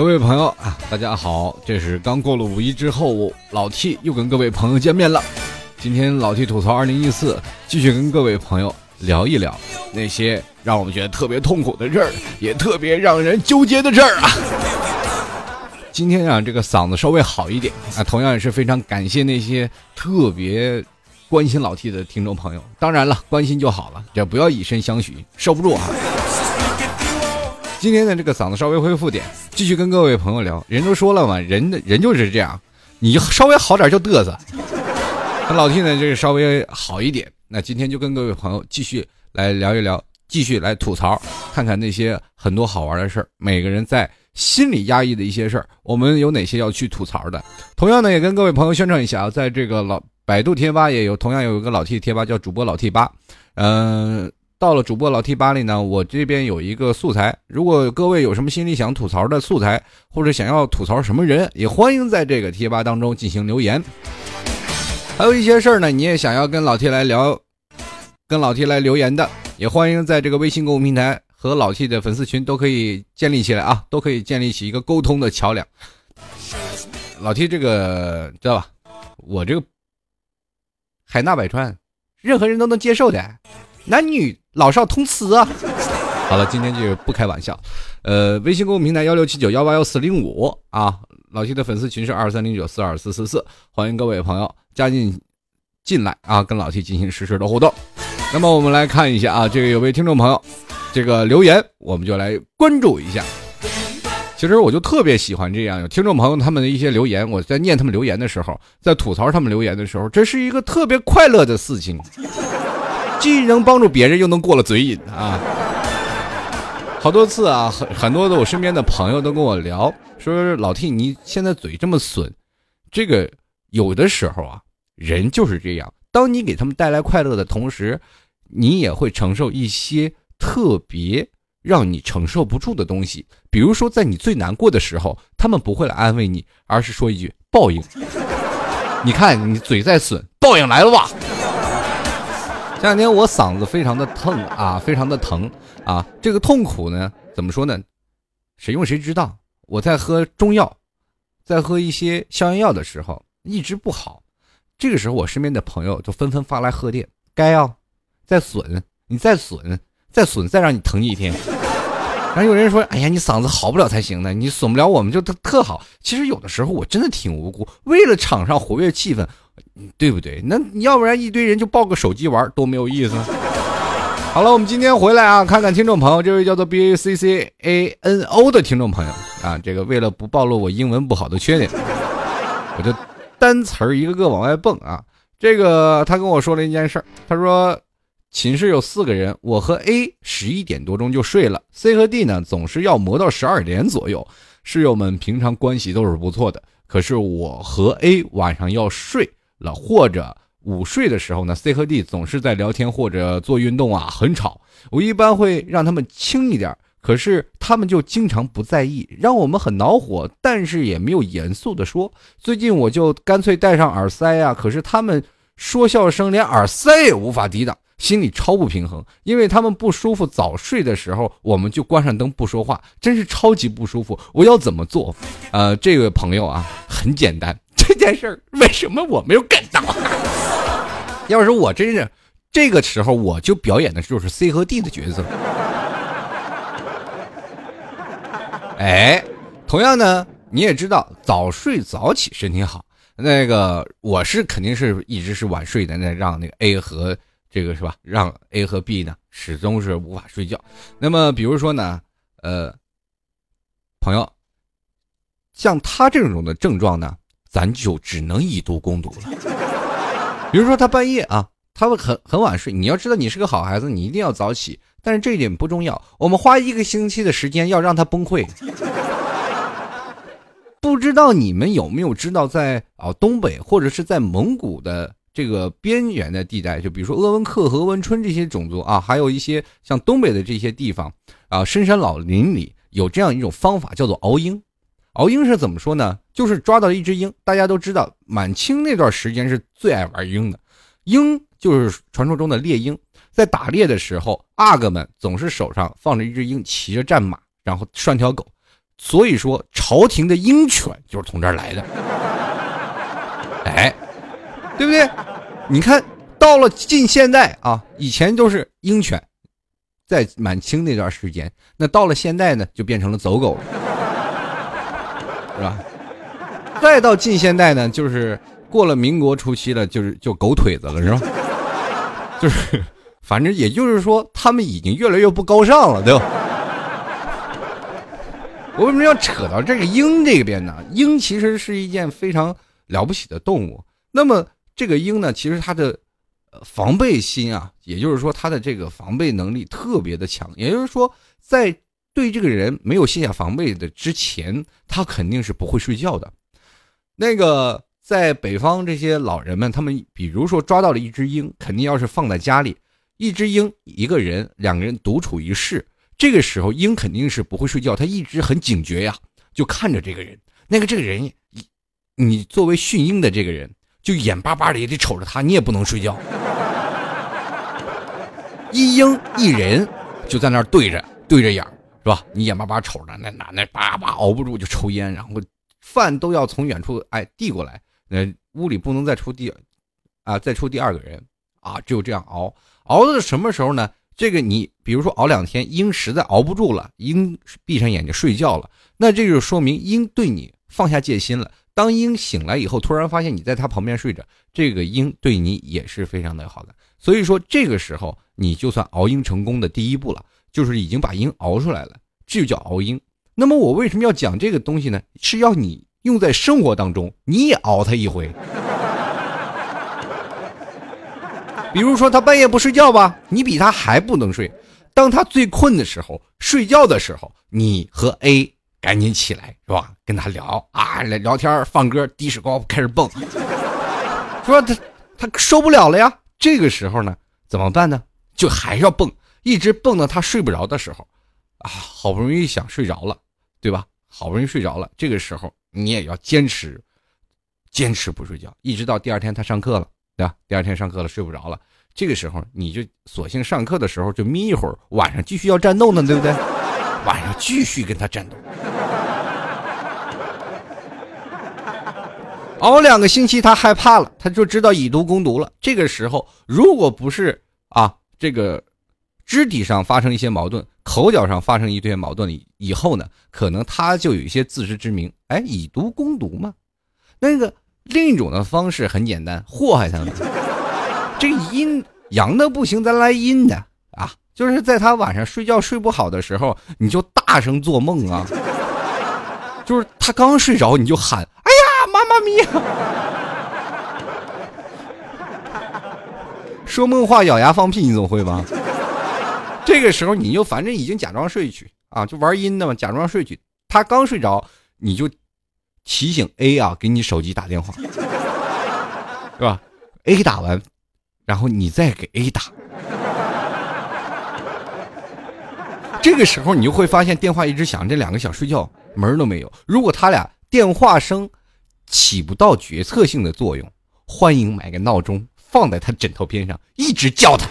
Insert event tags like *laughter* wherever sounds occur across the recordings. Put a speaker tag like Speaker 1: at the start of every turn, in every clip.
Speaker 1: 各位朋友啊，大家好！这是刚过了五一之后，老 T 又跟各位朋友见面了。今天老 T 吐槽二零一四，继续跟各位朋友聊一聊那些让我们觉得特别痛苦的事儿，也特别让人纠结的事儿啊。今天啊，这个嗓子稍微好一点啊，同样也是非常感谢那些特别关心老 T 的听众朋友。当然了，关心就好了，这不要以身相许，受不住啊。今天的这个嗓子稍微恢复点，继续跟各位朋友聊。人都说了嘛，人的人就是这样，你稍微好点就嘚瑟。那老 T 呢，就是稍微好一点。那今天就跟各位朋友继续来聊一聊，继续来吐槽，看看那些很多好玩的事儿。每个人在心里压抑的一些事儿，我们有哪些要去吐槽的？同样呢，也跟各位朋友宣传一下啊，在这个老百度贴吧也有，同样有一个老 T 贴吧叫主播老 T 吧，嗯。到了主播老 T 吧里呢，我这边有一个素材，如果各位有什么心里想吐槽的素材，或者想要吐槽什么人，也欢迎在这个贴吧当中进行留言。还有一些事儿呢，你也想要跟老 T 来聊，跟老 T 来留言的，也欢迎在这个微信公众平台和老 T 的粉丝群都可以建立起来啊，都可以建立起一个沟通的桥梁。老 T 这个知道吧？我这个海纳百川，任何人都能接受的。男女老少通吃啊！好了，今天就不开玩笑。呃，微信公众平台幺六七九幺八幺四零五啊，老 T 的粉丝群是二三零九四二四四四，欢迎各位朋友加进进来啊，跟老 T 进行实时的互动。那么我们来看一下啊，这个有位听众朋友这个留言，我们就来关注一下。其实我就特别喜欢这样有听众朋友他们的一些留言，我在念他们留言的时候，在吐槽他们留言的时候，这是一个特别快乐的事情。既能帮助别人，又能过了嘴瘾啊！好多次啊，很很多的我身边的朋友都跟我聊，说老 T 你现在嘴这么损，这个有的时候啊，人就是这样。当你给他们带来快乐的同时，你也会承受一些特别让你承受不住的东西。比如说，在你最难过的时候，他们不会来安慰你，而是说一句报应。你看你嘴再损，报应来了吧？前两天我嗓子非常的疼啊，非常的疼啊，这个痛苦呢，怎么说呢？谁用谁知道。我在喝中药，在喝一些消炎药的时候，一直不好。这个时候，我身边的朋友就纷纷发来贺电，该啊，再损，你再损，再损，再让你疼一天。然后有人说，哎呀，你嗓子好不了才行呢，你损不了我们就特特好。其实有的时候我真的挺无辜，为了场上活跃气氛。对不对？那要不然一堆人就抱个手机玩，多没有意思。*laughs* 好了，我们今天回来啊，看看听众朋友，这位叫做 B A C C A N O 的听众朋友啊，这个为了不暴露我英文不好的缺点，我就单词儿一个个往外蹦啊。这个他跟我说了一件事儿，他说寝室有四个人，我和 A 十一点多钟就睡了，C 和 D 呢总是要磨到十二点左右。室友们平常关系都是不错的，可是我和 A 晚上要睡。了或者午睡的时候呢，C 和 D 总是在聊天或者做运动啊，很吵。我一般会让他们轻一点，可是他们就经常不在意，让我们很恼火。但是也没有严肃的说。最近我就干脆戴上耳塞啊，可是他们说笑声连耳塞也无法抵挡，心里超不平衡。因为他们不舒服，早睡的时候我们就关上灯不说话，真是超级不舒服。我要怎么做？呃，这位朋友啊，很简单。这件事儿为什么我没有干到？*laughs* 要是我真是这个时候，我就表演的就是 C 和 D 的角色。*laughs* 哎，同样呢，你也知道早睡早起身体好。那个我是肯定是一直是晚睡的，那让那个 A 和这个是吧？让 A 和 B 呢始终是无法睡觉。那么比如说呢，呃，朋友，像他这种的症状呢？咱就只能以毒攻毒了。比如说他半夜啊，他会很很晚睡。你要知道，你是个好孩子，你一定要早起。但是这一点不重要。我们花一个星期的时间要让他崩溃。*laughs* 不知道你们有没有知道，在啊东北或者是在蒙古的这个边缘的地带，就比如说鄂温克和鄂温春这些种族啊，还有一些像东北的这些地方啊，深山老林里有这样一种方法，叫做熬鹰。敖鹰是怎么说呢？就是抓到了一只鹰，大家都知道，满清那段时间是最爱玩鹰的。鹰就是传说中的猎鹰，在打猎的时候，阿哥们总是手上放着一只鹰，骑着战马，然后拴条狗，所以说朝廷的鹰犬就是从这儿来的。哎，对不对？你看到了近现代啊，以前都是鹰犬，在满清那段时间，那到了现代呢，就变成了走狗，是吧？再到近现代呢，就是过了民国初期了，就是就狗腿子了，是吧？*laughs* 就是，反正也就是说，他们已经越来越不高尚了，对吧？我为什么要扯到这个鹰这边呢？鹰其实是一件非常了不起的动物。那么这个鹰呢，其实它的防备心啊，也就是说它的这个防备能力特别的强。也就是说，在对这个人没有卸下防备的之前，他肯定是不会睡觉的。那个在北方这些老人们，他们比如说抓到了一只鹰，肯定要是放在家里，一只鹰一个人两个人独处一室，这个时候鹰肯定是不会睡觉，它一直很警觉呀，就看着这个人。那个这个人，你作为驯鹰的这个人，就眼巴巴的也得瞅着他，你也不能睡觉。一鹰一人就在那儿对着对着眼是吧？你眼巴巴瞅着那男的，叭叭熬不住就抽烟，然后。饭都要从远处哎递过来，那屋里不能再出第，啊再出第二个人啊，只有这样熬熬到什么时候呢？这个你比如说熬两天，鹰实在熬不住了，鹰闭上眼睛睡觉了，那这就说明鹰对你放下戒心了。当鹰醒来以后，突然发现你在它旁边睡着，这个鹰对你也是非常的好的。所以说这个时候你就算熬鹰成功的第一步了，就是已经把鹰熬出来了，这就叫熬鹰。那么我为什么要讲这个东西呢？是要你用在生活当中，你也熬他一回。*laughs* 比如说他半夜不睡觉吧，你比他还不能睡。当他最困的时候，睡觉的时候，你和 A 赶紧起来，是吧？跟他聊啊，聊聊天，放歌，低士高开始蹦。说他他受不了了呀。这个时候呢，怎么办呢？就还是要蹦，一直蹦到他睡不着的时候，啊，好不容易想睡着了。对吧？好不容易睡着了，这个时候你也要坚持，坚持不睡觉，一直到第二天他上课了，对吧？第二天上课了睡不着了，这个时候你就索性上课的时候就眯一会儿，晚上继续要战斗呢，对不对？晚上继续跟他战斗，熬两个星期他害怕了，他就知道以毒攻毒了。这个时候如果不是啊，这个肢体上发生一些矛盾。口角上发生一堆矛盾以后呢，可能他就有一些自知之明，哎，以毒攻毒嘛。那个另一种的方式很简单，祸害他们。*laughs* 这阴阳的不行，咱来阴的啊，就是在他晚上睡觉睡不好的时候，你就大声做梦啊，就是他刚睡着，你就喊，哎呀，妈妈咪，*laughs* 说梦话，咬牙放屁，你总会吧？这个时候你就反正已经假装睡去啊，就玩阴的嘛，假装睡去。他刚睡着，你就提醒 A 啊，给你手机打电话，*laughs* 是吧？A 打完，然后你再给 A 打。*laughs* 这个时候你就会发现电话一直响，这两个想睡觉门都没有。如果他俩电话声起不到决策性的作用，欢迎买个闹钟放在他枕头边上，一直叫他。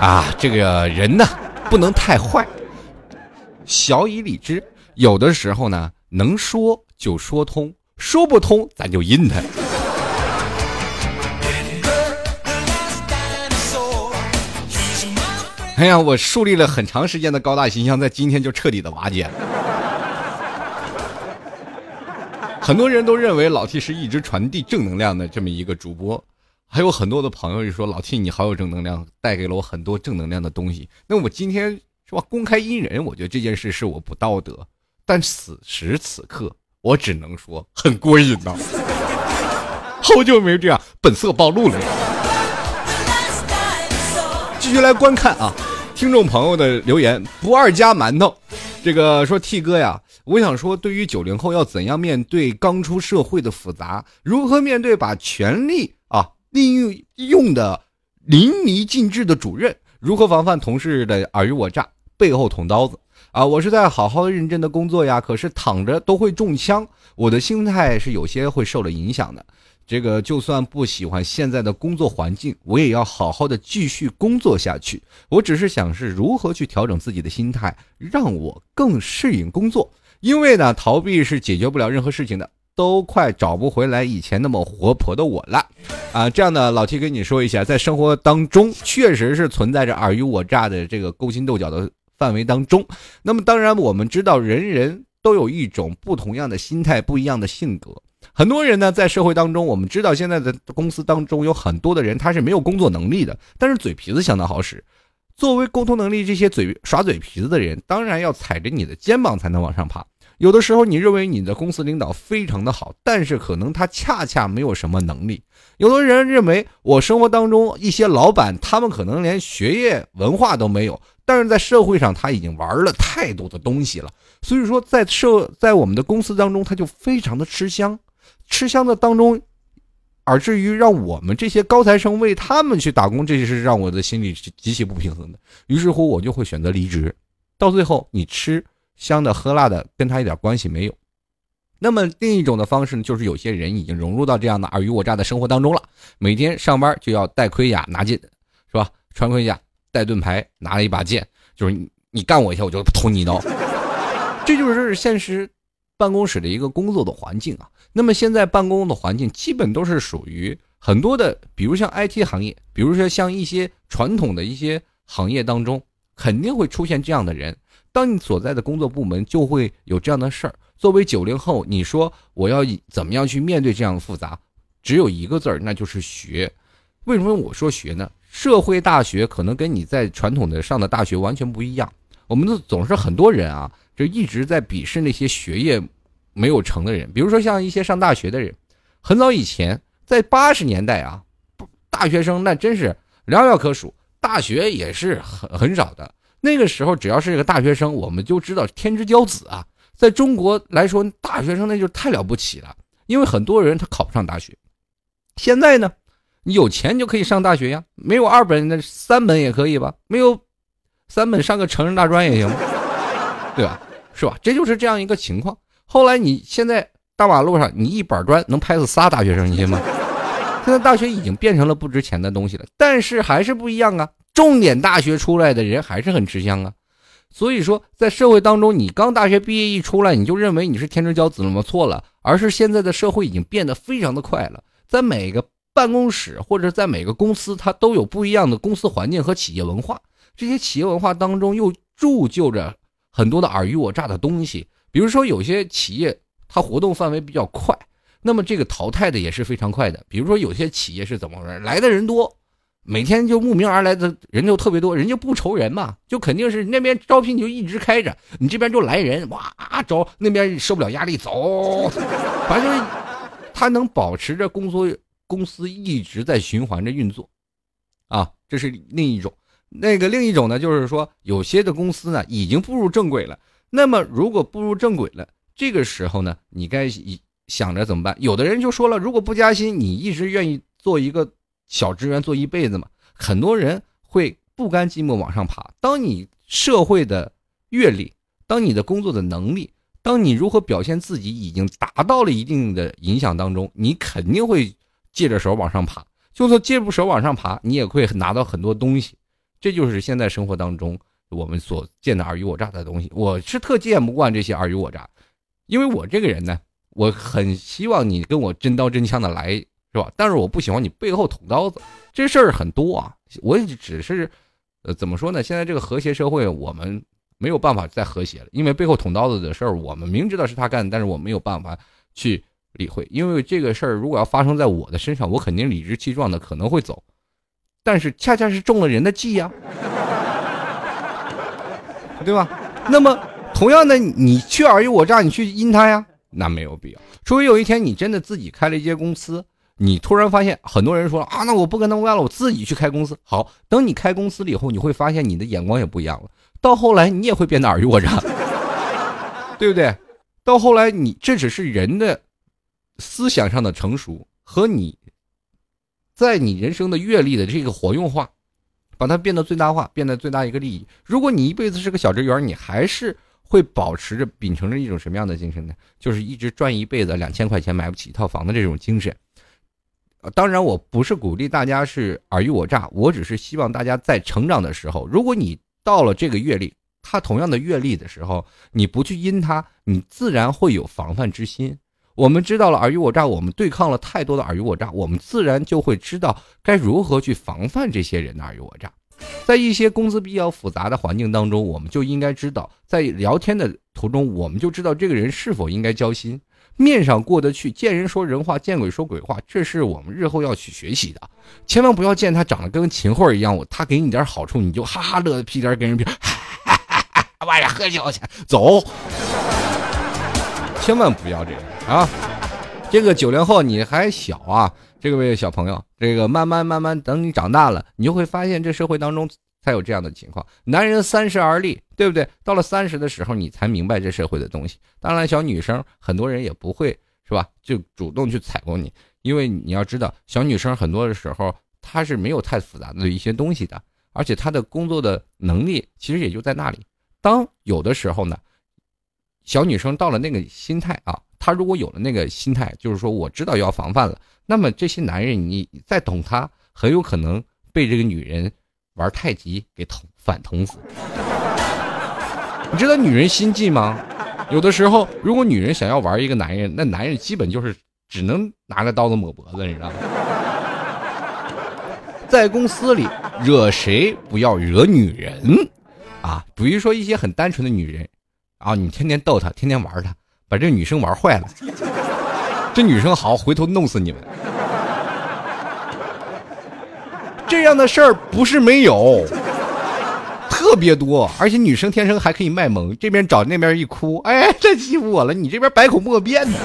Speaker 1: 啊，这个人呢，不能太坏，小以理之。有的时候呢，能说就说通，说不通咱就阴他。哎呀，我树立了很长时间的高大形象，在今天就彻底的瓦解了。很多人都认为老 T 是一直传递正能量的这么一个主播。还有很多的朋友就说：“老 T，你好有正能量，带给了我很多正能量的东西。”那我今天是吧，公开阴人，我觉得这件事是我不道德，但此时此刻，我只能说很过瘾呐。好久没这样本色暴露了。继续来观看啊，听众朋友的留言，不二家馒头，这个说 T 哥呀，我想说，对于九零后要怎样面对刚出社会的复杂，如何面对把权力。利用用的淋漓尽致的主任，如何防范同事的尔虞我诈、背后捅刀子？啊，我是在好好认真的工作呀，可是躺着都会中枪，我的心态是有些会受了影响的。这个就算不喜欢现在的工作环境，我也要好好的继续工作下去。我只是想是如何去调整自己的心态，让我更适应工作。因为呢，逃避是解决不了任何事情的，都快找不回来以前那么活泼的我了。啊，这样的老 T 跟你说一下，在生活当中确实是存在着尔虞我诈的这个勾心斗角的范围当中。那么当然，我们知道人人都有一种不同样的心态，不一样的性格。很多人呢，在社会当中，我们知道现在的公司当中有很多的人，他是没有工作能力的，但是嘴皮子相当好使。作为沟通能力这些嘴耍嘴皮子的人，当然要踩着你的肩膀才能往上爬。有的时候，你认为你的公司领导非常的好，但是可能他恰恰没有什么能力。有的人认为，我生活当中一些老板，他们可能连学业文化都没有，但是在社会上他已经玩了太多的东西了。所以说，在社在我们的公司当中，他就非常的吃香。吃香的当中，而至于让我们这些高材生为他们去打工，这就是让我的心里极其不平衡的。于是乎，我就会选择离职。到最后，你吃香的喝辣的，跟他一点关系没有。那么另一种的方式呢，就是有些人已经融入到这样的尔虞我诈的生活当中了。每天上班就要戴盔甲拿剑，是吧？穿盔甲，带盾牌，拿了一把剑，就是你你干我一下，我就捅你一刀。这就是现实。办公室的一个工作的环境啊，那么现在办公的环境基本都是属于很多的，比如像 IT 行业，比如说像一些传统的一些行业当中，肯定会出现这样的人。当你所在的工作部门就会有这样的事儿。作为九零后，你说我要怎么样去面对这样的复杂？只有一个字儿，那就是学。为什么我说学呢？社会大学可能跟你在传统的上的大学完全不一样。我们的总是很多人啊。就一直在鄙视那些学业没有成的人，比如说像一些上大学的人。很早以前，在八十年代啊，大学生那真是寥寥可数，大学也是很很少的。那个时候，只要是一个大学生，我们就知道天之骄子啊。在中国来说，大学生那就太了不起了，因为很多人他考不上大学。现在呢，你有钱就可以上大学呀，没有二本那三本也可以吧？没有三本上个成人大专也行，对吧？是吧？这就是这样一个情况。后来你现在大马路上，你一板砖能拍死仨大学生，你信吗？现在大学已经变成了不值钱的东西了，但是还是不一样啊。重点大学出来的人还是很吃香啊。所以说，在社会当中，你刚大学毕业一出来，你就认为你是天之骄子了吗？错了，而是现在的社会已经变得非常的快了。在每个办公室或者在每个公司，它都有不一样的公司环境和企业文化。这些企业文化当中又铸就着。很多的尔虞我诈的东西，比如说有些企业它活动范围比较快，那么这个淘汰的也是非常快的。比如说有些企业是怎么回事？来的人多，每天就慕名而来的人就特别多，人家不愁人嘛，就肯定是那边招聘就一直开着，你这边就来人，哇招，那边受不了压力走，*laughs* 反正就是他能保持着工作公司一直在循环着运作，啊，这是另一种。那个另一种呢，就是说有些的公司呢已经步入正轨了。那么如果步入正轨了，这个时候呢，你该想着怎么办？有的人就说了，如果不加薪，你一直愿意做一个小职员做一辈子嘛？很多人会不甘寂寞往上爬。当你社会的阅历，当你的工作的能力，当你如何表现自己已经达到了一定的影响当中，你肯定会借着手往上爬。就算借不手往上爬，你也会拿到很多东西。这就是现在生活当中我们所见的尔虞我诈的东西。我是特见不惯这些尔虞我诈，因为我这个人呢，我很希望你跟我真刀真枪的来，是吧？但是我不喜欢你背后捅刀子，这事儿很多啊。我也只是，呃，怎么说呢？现在这个和谐社会，我们没有办法再和谐了，因为背后捅刀子的事儿，我们明知道是他干的，但是我没有办法去理会，因为这个事儿如果要发生在我的身上，我肯定理直气壮的可能会走。但是恰恰是中了人的计呀，对吧？那么同样的，你去尔虞我诈，你去阴他呀，那没有必要。除非有一天你真的自己开了一间公司，你突然发现很多人说啊，那我不跟他们干了，我自己去开公司。好，等你开公司了以后，你会发现你的眼光也不一样了。到后来你也会变得尔虞我诈，*laughs* 对不对？到后来你这只是人的思想上的成熟和你。在你人生的阅历的这个活用化，把它变得最大化，变得最大一个利益。如果你一辈子是个小职员，你还是会保持着秉承着一种什么样的精神呢？就是一直赚一辈子两千块钱买不起一套房的这种精神。当然，我不是鼓励大家是尔虞我诈，我只是希望大家在成长的时候，如果你到了这个阅历，他同样的阅历的时候，你不去阴他，你自然会有防范之心。我们知道了尔虞我诈，我们对抗了太多的尔虞我诈，我们自然就会知道该如何去防范这些人的尔虞我诈。在一些公司比较复杂的环境当中，我们就应该知道，在聊天的途中，我们就知道这个人是否应该交心。面上过得去，见人说人话，见鬼说鬼话，这是我们日后要去学习的。千万不要见他长得跟秦桧一样，他给你点好处，你就哈哈乐的屁颠跟人哈，晚上喝酒去，走。千万不要这样啊！这个九零后你还小啊，这位小朋友，这个慢慢慢慢等你长大了，你就会发现这社会当中。才有这样的情况，男人三十而立，对不对？到了三十的时候，你才明白这社会的东西。当然，小女生很多人也不会，是吧？就主动去踩过你，因为你要知道，小女生很多的时候她是没有太复杂的一些东西的，而且她的工作的能力其实也就在那里。当有的时候呢，小女生到了那个心态啊，她如果有了那个心态，就是说我知道要防范了，那么这些男人你再懂他，很有可能被这个女人。玩太极给捅反捅死，你知道女人心计吗？有的时候，如果女人想要玩一个男人，那男人基本就是只能拿着刀子抹脖子，你知道吗？在公司里惹谁不要惹女人啊？比如说一些很单纯的女人啊，你天天逗她，天天玩她，把这女生玩坏了，这女生好回头弄死你们。这样的事儿不是没有，特别多，而且女生天生还可以卖萌，这边找那边一哭，哎，这欺负我了，你这边百口莫辩呢。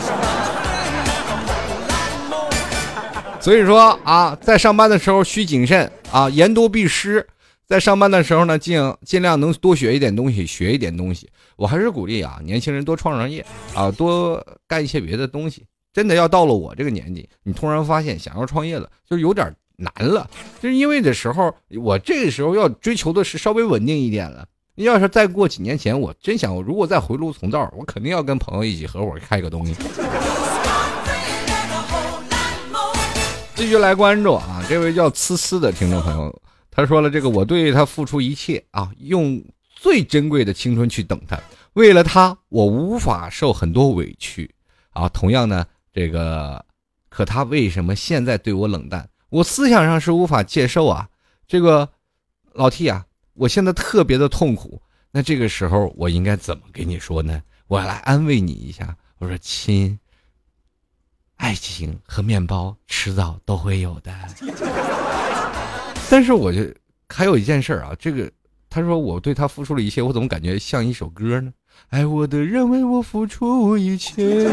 Speaker 1: 所以说啊，在上班的时候需谨慎啊，言多必失。在上班的时候呢，尽尽量能多学一点东西，学一点东西。我还是鼓励啊，年轻人多创创业啊，多干一些别的东西。真的要到了我这个年纪，你突然发现想要创业了，就有点。难了，就是因为的时候，我这个时候要追求的是稍微稳定一点了。要是再过几年前，我真想，如果再回炉重造，我肯定要跟朋友一起合伙开个东西。继续来关注啊，这位叫呲呲的听众朋友，他说了这个，我对他付出一切啊，用最珍贵的青春去等他，为了他，我无法受很多委屈啊。同样呢，这个，可他为什么现在对我冷淡？我思想上是无法接受啊，这个老 T 啊，我现在特别的痛苦。那这个时候我应该怎么给你说呢？我来安慰你一下，我说亲，爱情和面包迟早都会有的。*laughs* 但是我就还有一件事啊，这个他说我对他付出了一切，我怎么感觉像一首歌呢？爱我的人为我付出一切。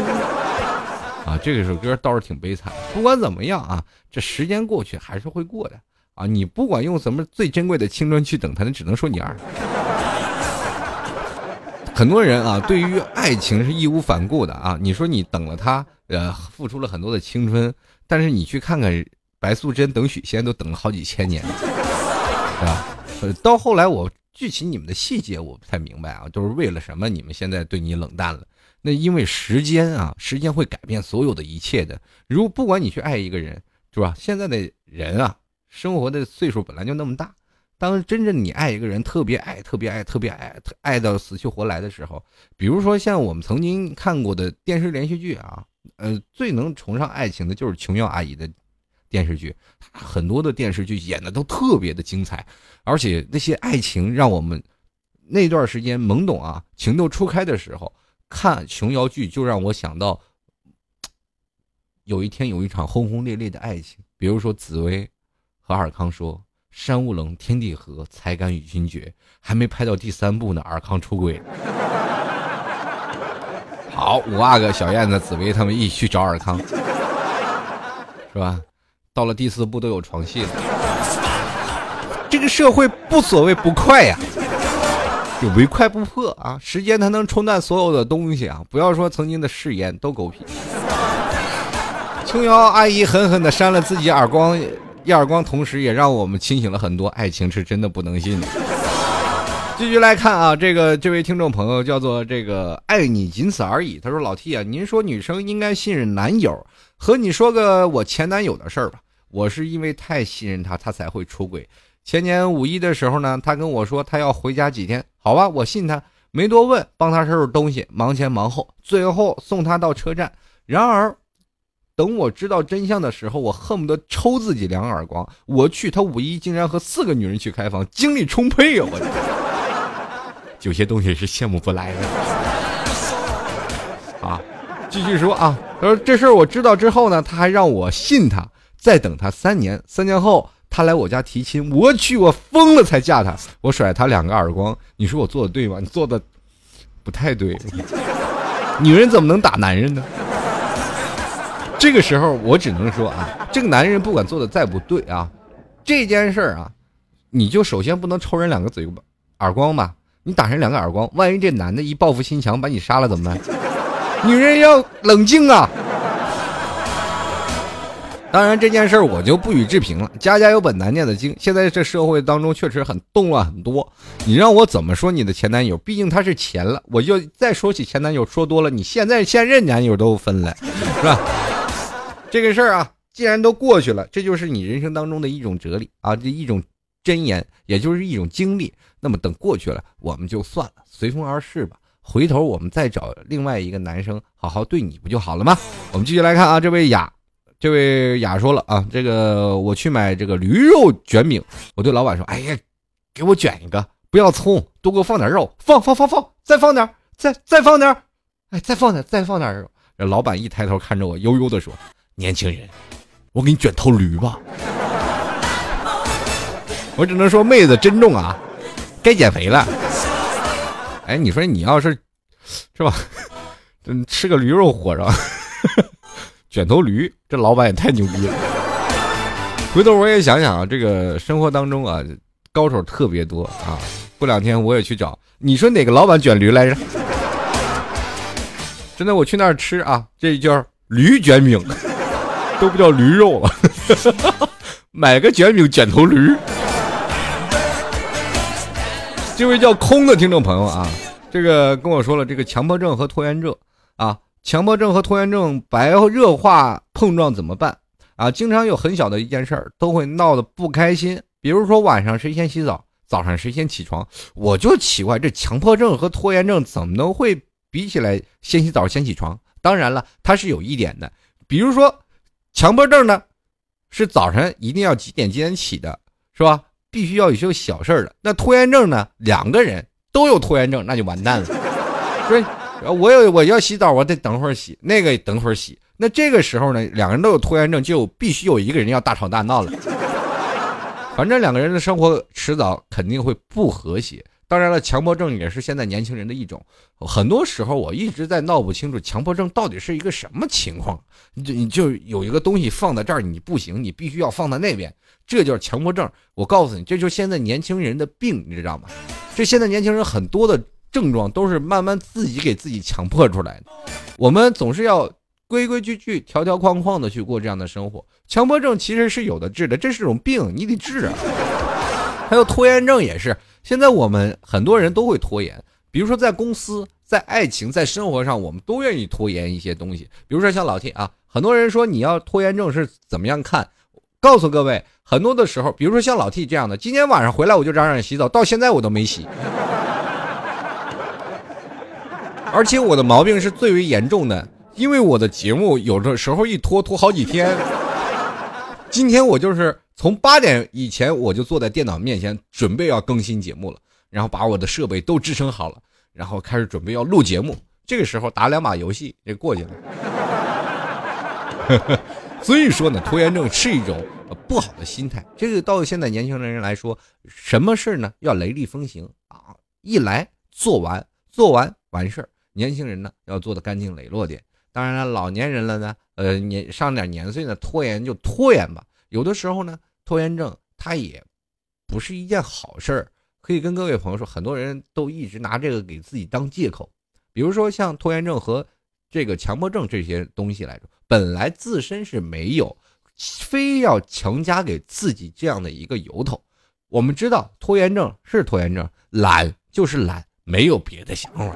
Speaker 1: 啊，这个首歌倒是挺悲惨。不管怎么样啊，这时间过去还是会过的啊。你不管用什么最珍贵的青春去等他，那只能说你二。*laughs* 很多人啊，对于爱情是义无反顾的啊。你说你等了他，呃，付出了很多的青春，但是你去看看白素贞等许仙都等了好几千年，是 *laughs* 吧？呃，到后来我具体你们的细节我不太明白啊，都是为了什么？你们现在对你冷淡了？那因为时间啊，时间会改变所有的一切的。如不管你去爱一个人，是吧？现在的人啊，生活的岁数本来就那么大。当真正你爱一个人，特别爱、特别爱、特别爱，爱到死去活来的时候，比如说像我们曾经看过的电视连续剧啊，呃，最能崇尚爱情的就是琼瑶阿姨的电视剧，很多的电视剧演的都特别的精彩，而且那些爱情让我们那段时间懵懂啊，情窦初开的时候。看琼瑶剧就让我想到，有一天有一场轰轰烈烈的爱情，比如说紫薇和尔康说“山无棱，天地合，才敢与君绝”，还没拍到第三部呢，尔康出轨了。好，五阿哥、小燕子、紫薇他们一起去找尔康，是吧？到了第四部都有床戏了。这个社会不所谓不快呀。就唯快不破啊！时间它能冲淡所有的东西啊！不要说曾经的誓言都狗屁。琼瑶阿姨狠狠的扇了自己耳光，一耳光，同时也让我们清醒了很多。爱情是真的不能信。继续来看啊，这个这位听众朋友叫做这个爱你仅此而已。他说：“老 T 啊，您说女生应该信任男友，和你说个我前男友的事儿吧。我是因为太信任他，他才会出轨。前年五一的时候呢，他跟我说他要回家几天，好吧，我信他，没多问，帮他收拾东西，忙前忙后，最后送他到车站。然而。”等我知道真相的时候，我恨不得抽自己两耳光。我去，他五一竟然和四个女人去开房，精力充沛啊！我 *laughs* 有些东西是羡慕不来的。*laughs* 啊，继续说啊，他说这事儿我知道之后呢，他还让我信他，再等他三年。三年后他来我家提亲，我去，我疯了才嫁他。我甩他两个耳光，你说我做的对吗？你做的不太对。女人怎么能打男人呢？这个时候，我只能说啊，这个男人不管做的再不对啊，这件事儿啊，你就首先不能抽人两个嘴巴耳光吧？你打人两个耳光，万一这男的一报复心强把你杀了怎么办？女人要冷静啊！当然这件事儿我就不予置评了。家家有本难念的经，现在这社会当中确实很动乱很多。你让我怎么说你的前男友？毕竟他是钱了，我就再说起前男友说多了，你现在现任男友都分了，是吧？这个事儿啊，既然都过去了，这就是你人生当中的一种哲理啊，这一种箴言，也就是一种经历。那么等过去了，我们就算了，随风而逝吧。回头我们再找另外一个男生好好对你不就好了吗？我们继续来看啊，这位雅，这位雅说了啊，这个我去买这个驴肉卷饼，我对老板说，哎呀，给我卷一个，不要葱，多给我放点肉，放放放放，再放点，再再放点，哎，再放点，再放点肉。这老板一抬头看着我，悠悠的说。年轻人，我给你卷头驴吧。我只能说，妹子珍重啊，该减肥了。哎，你说你要是，是吧？*laughs* 嗯，吃个驴肉火烧，卷头驴，这老板也太牛逼了。回头我也想想啊，这个生活当中啊，高手特别多啊。过两天我也去找，你说哪个老板卷驴来着？真的，我去那儿吃啊，这叫驴卷饼。都不叫驴肉了，*laughs* 买个卷饼卷头驴。这位叫空的听众朋友啊，这个跟我说了，这个强迫症和拖延症啊，强迫症和拖延症白热化碰撞怎么办啊？经常有很小的一件事儿都会闹得不开心，比如说晚上谁先洗澡，早上谁先起床，我就奇怪这强迫症和拖延症怎么能会比起来先洗澡先起床？当然了，它是有一点的，比如说。强迫症呢，是早晨一定要几点几点起的，是吧？必须要有些小事儿的。那拖延症呢，两个人都有拖延症，那就完蛋了。所以，我有我要洗澡，我得等会儿洗，那个等会儿洗。那这个时候呢，两个人都有拖延症，就必须有一个人要大吵大闹了。反正两个人的生活迟早肯定会不和谐。当然了，强迫症也是现在年轻人的一种。很多时候，我一直在闹不清楚强迫症到底是一个什么情况。你就你就有一个东西放在这儿，你不行，你必须要放在那边，这就是强迫症。我告诉你，这就是现在年轻人的病，你知道吗？这现在年轻人很多的症状都是慢慢自己给自己强迫出来的。我们总是要规规矩矩、条条框框的去过这样的生活。强迫症其实是有的治的，这是种病，你得治啊。*laughs* 还有拖延症也是。现在我们很多人都会拖延，比如说在公司、在爱情、在生活上，我们都愿意拖延一些东西。比如说像老 T 啊，很多人说你要拖延症是怎么样看？告诉各位，很多的时候，比如说像老 T 这样的，今天晚上回来我就嚷嚷洗澡，到现在我都没洗，*laughs* 而且我的毛病是最为严重的，因为我的节目有的时候一拖拖好几天。今天我就是。从八点以前，我就坐在电脑面前，准备要更新节目了，然后把我的设备都支撑好了，然后开始准备要录节目。这个时候打两把游戏就过去了。*laughs* 所以说呢，拖延症是一种不好的心态。这个到现在年轻人来说，什么事呢？要雷厉风行啊，一来做完，做完完事儿。年轻人呢，要做的干净磊落点。当然了，老年人了呢，呃，年上点年岁呢，拖延就拖延吧。有的时候呢。拖延症，它也不是一件好事儿。可以跟各位朋友说，很多人都一直拿这个给自己当借口。比如说像拖延症和这个强迫症这些东西来说，本来自身是没有，非要强加给自己这样的一个由头。我们知道拖延症是拖延症，懒就是懒，没有别的想法。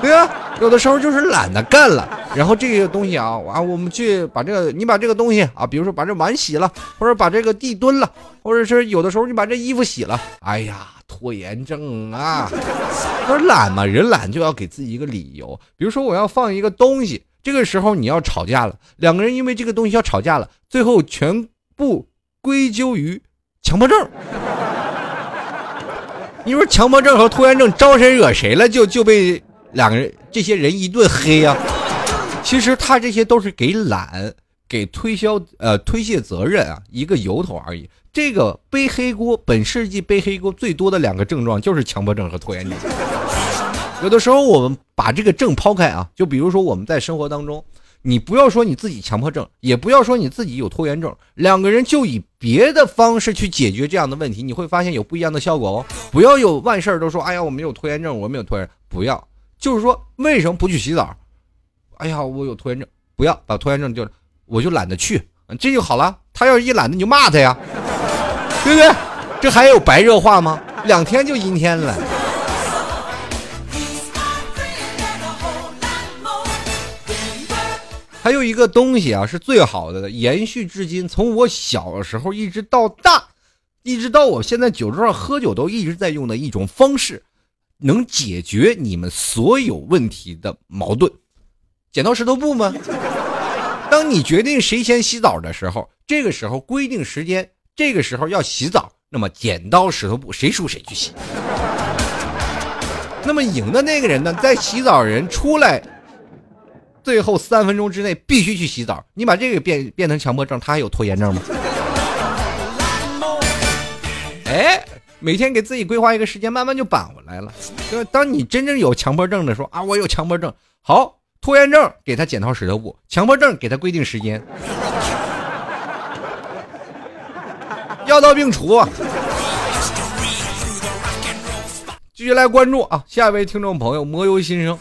Speaker 1: 对呀，有的时候就是懒得干了。然后这个东西啊，啊，我们去把这个，你把这个东西啊，比如说把这碗洗了，或者把这个地蹲了，或者是有的时候你把这衣服洗了。哎呀，拖延症啊！不是懒嘛，人懒就要给自己一个理由。比如说我要放一个东西，这个时候你要吵架了，两个人因为这个东西要吵架了，最后全部归咎于强迫症。*laughs* 你说强迫症和拖延症招谁惹谁了？就就被。两个人，这些人一顿黑呀，其实他这些都是给懒、给推销、呃推卸责任啊一个由头而已。这个背黑锅，本世纪背黑锅最多的两个症状就是强迫症和拖延症。有的时候我们把这个症抛开啊，就比如说我们在生活当中，你不要说你自己强迫症，也不要说你自己有拖延症，两个人就以别的方式去解决这样的问题，你会发现有不一样的效果哦。不要有万事都说，哎呀，我没有拖延症，我没有拖延，不要。就是说，为什么不去洗澡？哎呀，我有拖延症，不要把拖延症就，我就懒得去，这就好了。他要是一懒得，你就骂他呀，对不对？这还有白热化吗？两天就阴天了。还有一个东西啊，是最好的，延续至今，从我小时候一直到大，一直到我现在酒桌上喝酒都一直在用的一种方式。能解决你们所有问题的矛盾，剪刀石头布吗？*laughs* 当你决定谁先洗澡的时候，这个时候规定时间，这个时候要洗澡，那么剪刀石头布谁输谁去洗。*laughs* 那么赢的那个人呢，在洗澡人出来，最后三分钟之内必须去洗澡。你把这个变变成强迫症，他还有拖延症吗？每天给自己规划一个时间，慢慢就扳回来了。就是当你真正有强迫症的时候啊，我有强迫症，好，拖延症给他剪套石头布，强迫症给他规定时间，*laughs* 药到病除。继续来关注啊，下一位听众朋友魔由心生，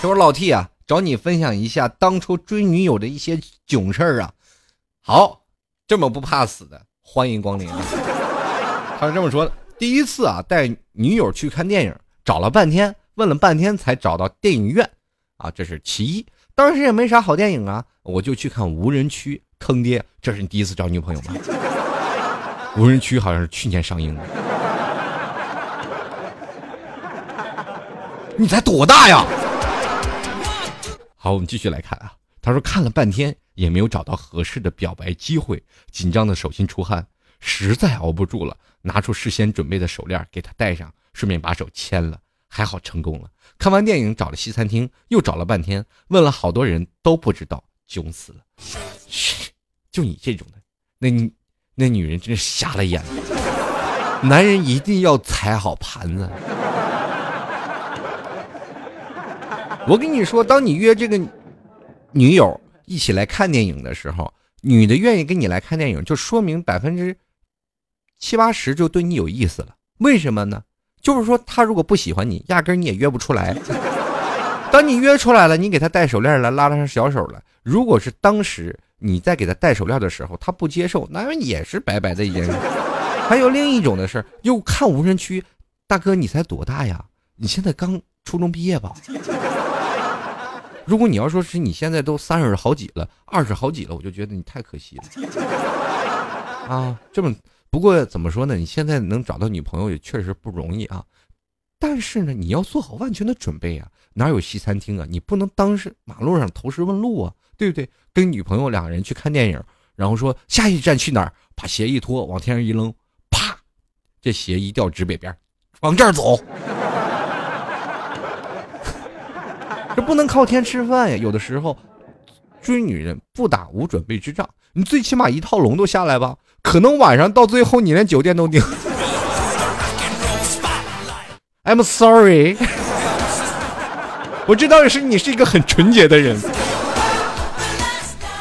Speaker 1: 他说老 T 啊，找你分享一下当初追女友的一些囧事儿啊。好，这么不怕死的，欢迎光临。他是这么说的：第一次啊，带女友去看电影，找了半天，问了半天才找到电影院，啊，这是其一。当时也没啥好电影啊，我就去看《无人区》，坑爹！这是你第一次找女朋友吗？《无人区》好像是去年上映的。你才多大呀？好，我们继续来看啊。他说看了半天也没有找到合适的表白机会，紧张的手心出汗，实在熬不住了。拿出事先准备的手链给他戴上，顺便把手牵了，还好成功了。看完电影找了西餐厅，又找了半天，问了好多人都不知道，囧死了。嘘就你这种的，那你那女人真是瞎了眼。男人一定要踩好盘子。我跟你说，当你约这个女友一起来看电影的时候，女的愿意跟你来看电影，就说明百分之。七八十就对你有意思了，为什么呢？就是说他如果不喜欢你，压根你也约不出来。当你约出来了，你给他戴手链了，拉拉上小手了。如果是当时你在给他戴手链的时候，他不接受，那也是白白的一件事。还有另一种的事又看无人区，大哥你才多大呀？你现在刚初中毕业吧？如果你要说是你现在都三十好几了，二十好几了，我就觉得你太可惜了。*laughs* 啊，这么。不过怎么说呢？你现在能找到女朋友也确实不容易啊。但是呢，你要做好万全的准备啊。哪有西餐厅啊？你不能当时马路上投石问路啊，对不对？跟女朋友两个人去看电影，然后说下一站去哪儿？把鞋一脱，往天上一扔，啪，这鞋一掉指北边，往这儿走。*laughs* 这不能靠天吃饭呀。有的时候追女人不打无准备之仗，你最起码一套龙都下来吧。可能晚上到最后，你连酒店都订。*laughs* I'm sorry，*laughs* 我知道是你是一个很纯洁的人，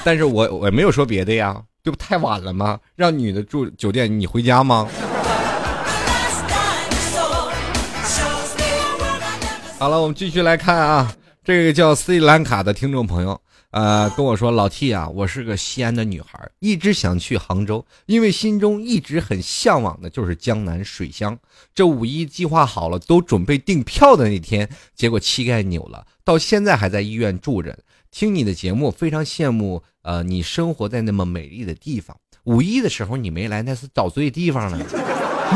Speaker 1: 但是我我没有说别的呀，这不太晚了吗？让女的住酒店，你回家吗？好了，我们继续来看啊，这个叫斯里兰卡的听众朋友，呃，跟我说老 T 啊，我是个西安的女孩，一直想去杭州，因为心中一直很向往的就是江南水乡。这五一计划好了，都准备订票的那天，结果膝盖扭了，到现在还在医院住着。听你的节目，非常羡慕，呃，你生活在那么美丽的地方。五一的时候你没来，那是找对地方了。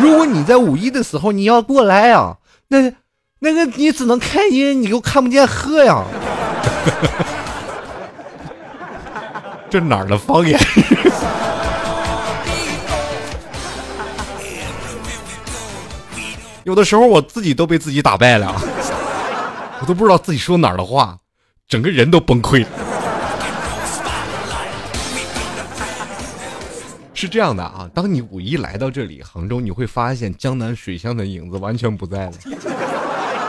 Speaker 1: 如果你在五一的时候你要过来啊，那。那个你只能看音，你又看不见喝呀。这哪儿的方言？有的时候我自己都被自己打败了，我都不知道自己说哪儿的话，整个人都崩溃了。是这样的啊，当你五一来到这里杭州，你会发现江南水乡的影子完全不在了。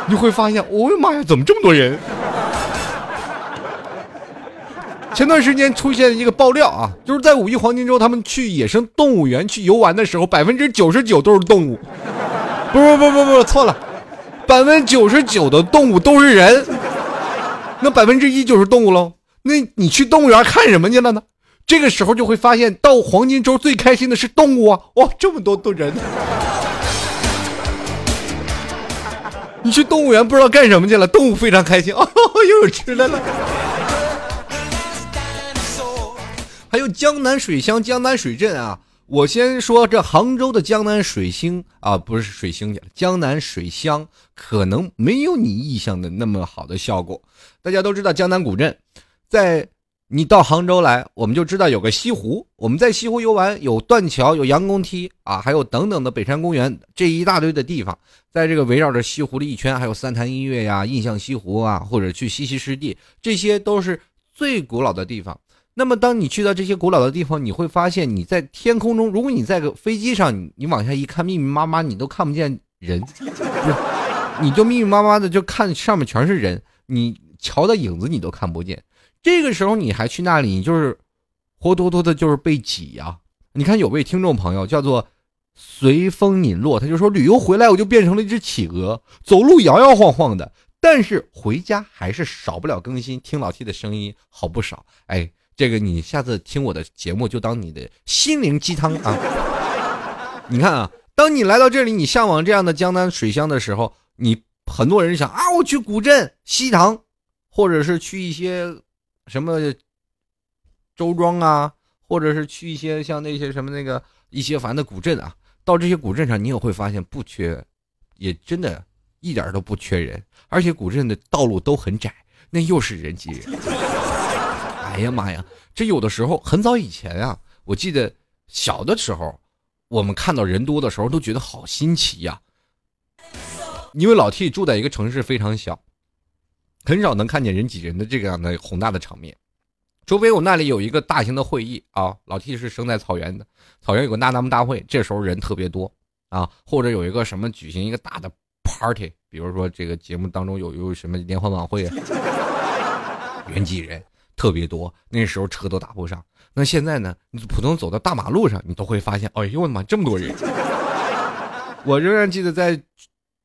Speaker 1: 你会发现，哦呀妈呀，怎么这么多人？前段时间出现一个爆料啊，就是在五一黄金周，他们去野生动物园去游玩的时候，百分之九十九都是动物。不不不不不，错了，百分之九十九的动物都是人，那百分之一就是动物喽。那你去动物园看什么去了呢？这个时候就会发现，到黄金周最开心的是动物啊！哇，这么多的人。你去动物园不知道干什么去了，动物非常开心哦，又有吃的了。还有江南水乡、江南水镇啊，我先说这杭州的江南水星啊，不是水星，江南水乡可能没有你意向的那么好的效果。大家都知道江南古镇，在。你到杭州来，我们就知道有个西湖。我们在西湖游玩，有断桥，有杨公梯啊，还有等等的北山公园这一大堆的地方。在这个围绕着西湖的一圈，还有三潭印月呀、印象西湖啊，或者去西溪湿地，这些都是最古老的地方。那么，当你去到这些古老的地方，你会发现你在天空中，如果你在个飞机上，你往下一看，密密麻麻，你都看不见人，*laughs* 你就密密麻麻的就看上面全是人，你桥的影子你都看不见。这个时候你还去那里，你就是活脱脱的，就是被挤呀！你看有位听众朋友叫做随风拧落，他就说旅游回来我就变成了一只企鹅，走路摇摇晃晃的，但是回家还是少不了更新，听老 T 的声音好不少。哎，这个你下次听我的节目就当你的心灵鸡汤啊！*laughs* 你看啊，当你来到这里，你向往这样的江南水乡的时候，你很多人想啊，我去古镇西塘，或者是去一些。什么周庄啊，或者是去一些像那些什么那个一些凡的古镇啊，到这些古镇上，你也会发现不缺，也真的一点都不缺人，而且古镇的道路都很窄，那又是人挤人。哎呀妈呀，这有的时候很早以前啊，我记得小的时候，我们看到人多的时候都觉得好新奇呀，因为老 T 住在一个城市非常小。很少能看见人挤人的这样的宏大的场面，除非我那里有一个大型的会议啊。老 T 是生在草原的，草原有个大纳木大会，这时候人特别多啊。或者有一个什么举行一个大的 party，比如说这个节目当中有有什么联欢晚会，*laughs* 人挤人特别多，那时候车都打不上。那现在呢，你普通走到大马路上，你都会发现，哎呦我的妈，这么多人！*laughs* 我仍然记得在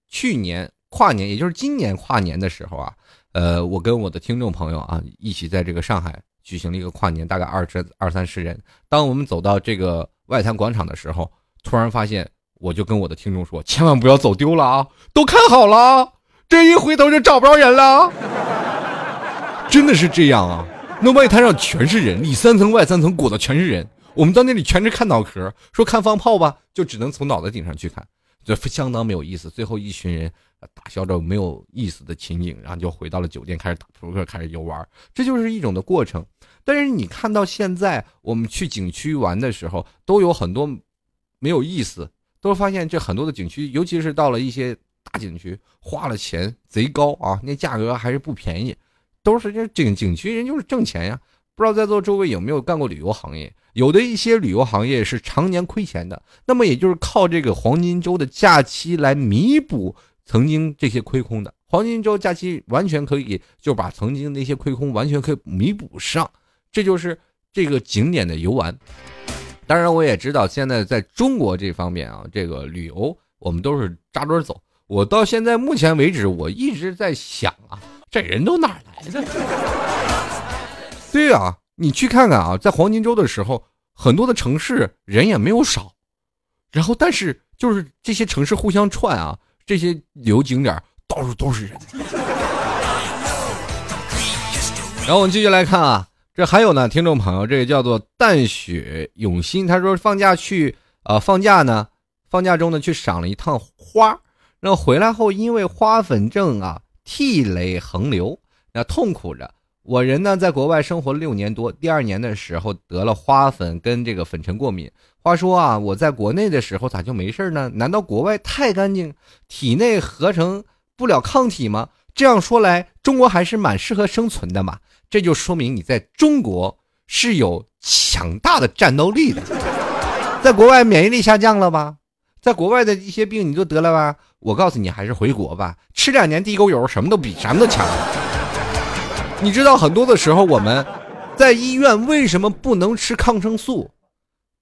Speaker 1: 去年跨年，也就是今年跨年的时候啊。呃，我跟我的听众朋友啊，一起在这个上海举行了一个跨年，大概二十二三十人。当我们走到这个外滩广场的时候，突然发现，我就跟我的听众说：“千万不要走丢了啊，都看好了，这一回头就找不着人了。*laughs* ”真的是这样啊！那外滩上全是人，里三层外三层裹的全是人。我们到那里全是看脑壳，说看放炮吧，就只能从脑袋顶上去看，就相当没有意思。最后一群人。打消着没有意思的情景，然后就回到了酒店，开始打扑克，开始游玩，这就是一种的过程。但是你看到现在，我们去景区玩的时候，都有很多没有意思，都发现这很多的景区，尤其是到了一些大景区，花了钱贼高啊，那价格还是不便宜，都是这景景区人就是挣钱呀。不知道在座诸位有没有干过旅游行业？有的一些旅游行业是常年亏钱的，那么也就是靠这个黄金周的假期来弥补。曾经这些亏空的黄金周假期完全可以就把曾经那些亏空完全可以弥补上，这就是这个景点的游玩。当然，我也知道现在在中国这方面啊，这个旅游我们都是扎堆走。我到现在目前为止，我一直在想啊，这人都哪来的？*laughs* 对啊，你去看看啊，在黄金周的时候，很多的城市人也没有少，然后但是就是这些城市互相串啊，这些旅游景点到处都是人。然后我们继续来看啊，这还有呢，听众朋友，这个叫做淡雪永新，他说放假去呃放假呢，放假中呢去赏了一趟花，然后回来后因为花粉症啊涕泪横流，那痛苦着。我人呢，在国外生活了六年多，第二年的时候得了花粉跟这个粉尘过敏。话说啊，我在国内的时候咋就没事呢？难道国外太干净，体内合成不了抗体吗？这样说来，中国还是蛮适合生存的嘛。这就说明你在中国是有强大的战斗力的。在国外免疫力下降了吧？在国外的一些病你都得了吧？我告诉你，还是回国吧，吃两年地沟油，什么都比什么都强。你知道很多的时候，我们在医院为什么不能吃抗生素？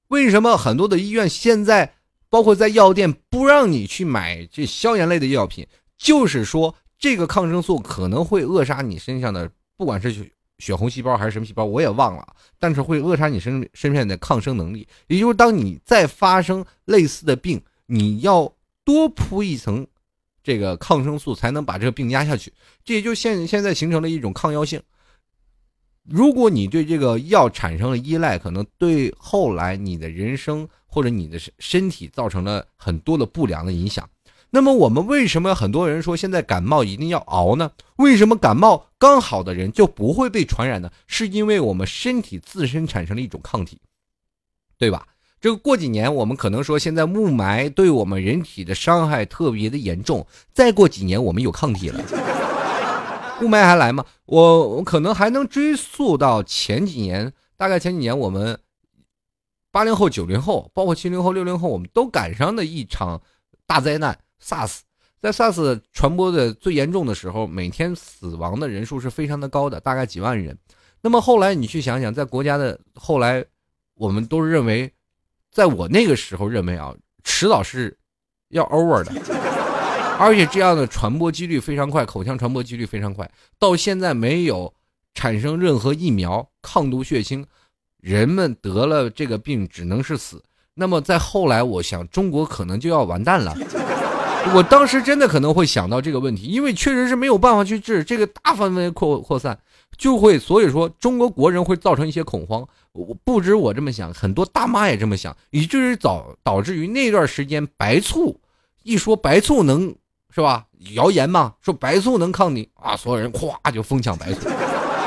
Speaker 1: 为什么很多的医院现在，包括在药店不让你去买这消炎类的药品？就是说，这个抗生素可能会扼杀你身上的，不管是血红细胞还是什么细胞，我也忘了，但是会扼杀你身身上的抗生能力。也就是当你再发生类似的病，你要多铺一层。这个抗生素才能把这个病压下去，这也就现现在形成了一种抗药性。如果你对这个药产生了依赖，可能对后来你的人生或者你的身体造成了很多的不良的影响。那么我们为什么很多人说现在感冒一定要熬呢？为什么感冒刚好的人就不会被传染呢？是因为我们身体自身产生了一种抗体，对吧？这个过几年，我们可能说现在雾霾对我们人体的伤害特别的严重。再过几年，我们有抗体了，雾霾还来吗？我我可能还能追溯到前几年，大概前几年，我们八零后、九零后，包括七零后、六零后，我们都赶上的一场大灾难 ——SARS。在 SARS 传播的最严重的时候，每天死亡的人数是非常的高的，大概几万人。那么后来你去想想，在国家的后来，我们都认为。在我那个时候认为啊，迟早是要 over 的，而且这样的传播几率非常快，口腔传播几率非常快。到现在没有产生任何疫苗抗毒血清，人们得了这个病只能是死。那么在后来，我想中国可能就要完蛋了。我当时真的可能会想到这个问题，因为确实是没有办法去治这个大范围扩扩散。就会，所以说中国国人会造成一些恐慌。我不止我这么想，很多大妈也这么想，以至于导导致于那段时间白醋一说白醋能是吧？谣言嘛，说白醋能抗你啊，所有人咵就疯抢白醋。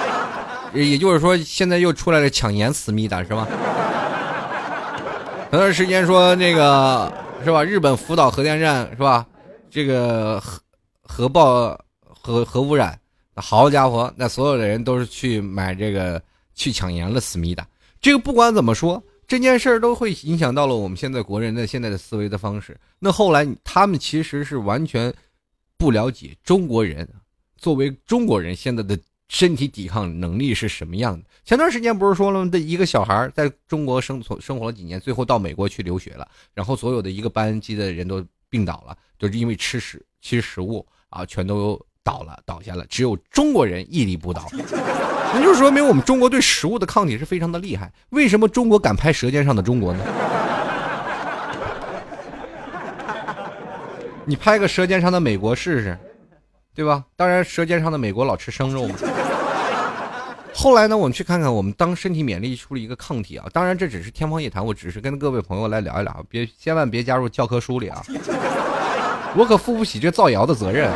Speaker 1: *laughs* 也就是说，现在又出来了抢盐思密达是吧？*laughs* 前段时间说那个是吧？日本福岛核电站是吧？这个核核爆核核污染。好家伙，那所有的人都是去买这个去抢盐了，思密达。这个不管怎么说，这件事儿都会影响到了我们现在国人的现在的思维的方式。那后来他们其实是完全不了解中国人作为中国人现在的身体抵抗能力是什么样的。前段时间不是说了吗？这一个小孩在中国生存生活了几年，最后到美国去留学了，然后所有的一个班级的人都病倒了，就是因为吃食吃食物啊，全都。倒了，倒下了，只有中国人屹立不倒，那就说明我们中国对食物的抗体是非常的厉害。为什么中国敢拍《舌尖上的中国》呢？你拍个《舌尖上的美国》试试，对吧？当然，《舌尖上的美国》老吃生肉嘛。后来呢，我们去看看，我们当身体免疫力出了一个抗体啊。当然，这只是天方夜谭，我只是跟各位朋友来聊一聊，别千万别加入教科书里啊，我可负不起这造谣的责任。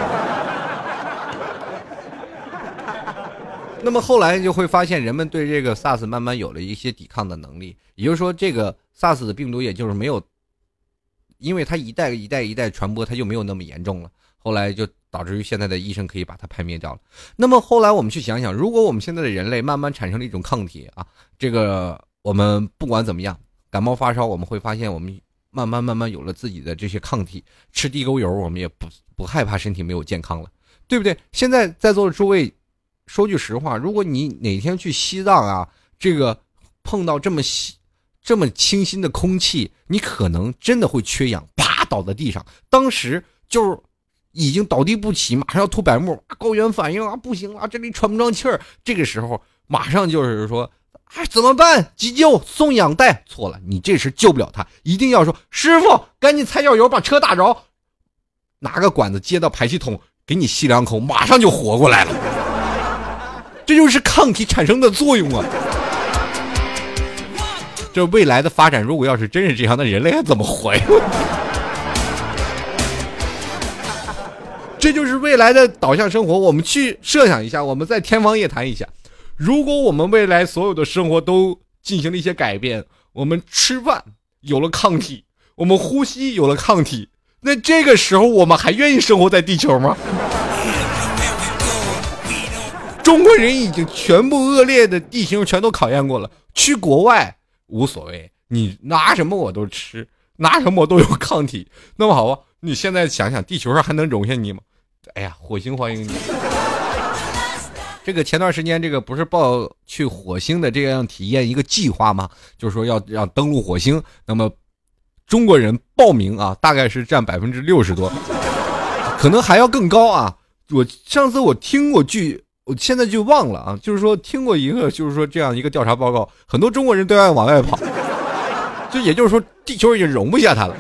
Speaker 1: 那么后来就会发现，人们对这个 SARS 慢慢有了一些抵抗的能力，也就是说，这个 SARS 的病毒也就是没有，因为它一代一代一代传播，它就没有那么严重了。后来就导致于现在的医生可以把它拍灭掉了。那么后来我们去想想，如果我们现在的人类慢慢产生了一种抗体啊，这个我们不管怎么样，感冒发烧，我们会发现我们慢慢慢慢有了自己的这些抗体，吃地沟油，我们也不不害怕身体没有健康了，对不对？现在在座的诸位。说句实话，如果你哪天去西藏啊，这个碰到这么稀、这么清新的空气，你可能真的会缺氧，啪倒在地上。当时就是已经倒地不起，马上要吐白沫，高原反应啊，不行了，这里喘不上气儿。这个时候马上就是说，哎，怎么办？急救，送氧袋。错了，你这时救不了他，一定要说，师傅，赶紧踩脚油，把车打着，拿个管子接到排气筒，给你吸两口，马上就活过来了。这就是抗体产生的作用啊！这未来的发展，如果要是真是这样，那人类还怎么活呀？这就是未来的导向生活。我们去设想一下，我们在天方夜谭一下。如果我们未来所有的生活都进行了一些改变，我们吃饭有了抗体，我们呼吸有了抗体，那这个时候我们还愿意生活在地球吗？中国人已经全部恶劣的地形全都考验过了，去国外。无所谓，你拿什么我都吃，拿什么我都有抗体。那么好吧，你现在想想，地球上还能容下你吗？哎呀，火星欢迎你。这个前段时间，这个不是报去火星的这样体验一个计划吗？就是说要让登陆火星。那么中国人报名啊，大概是占百分之六十多，可能还要更高啊。我上次我听过句。我现在就忘了啊，就是说听过一个，就是说这样一个调查报告，很多中国人都爱往外跑，*laughs* 就也就是说地球已经容不下他了，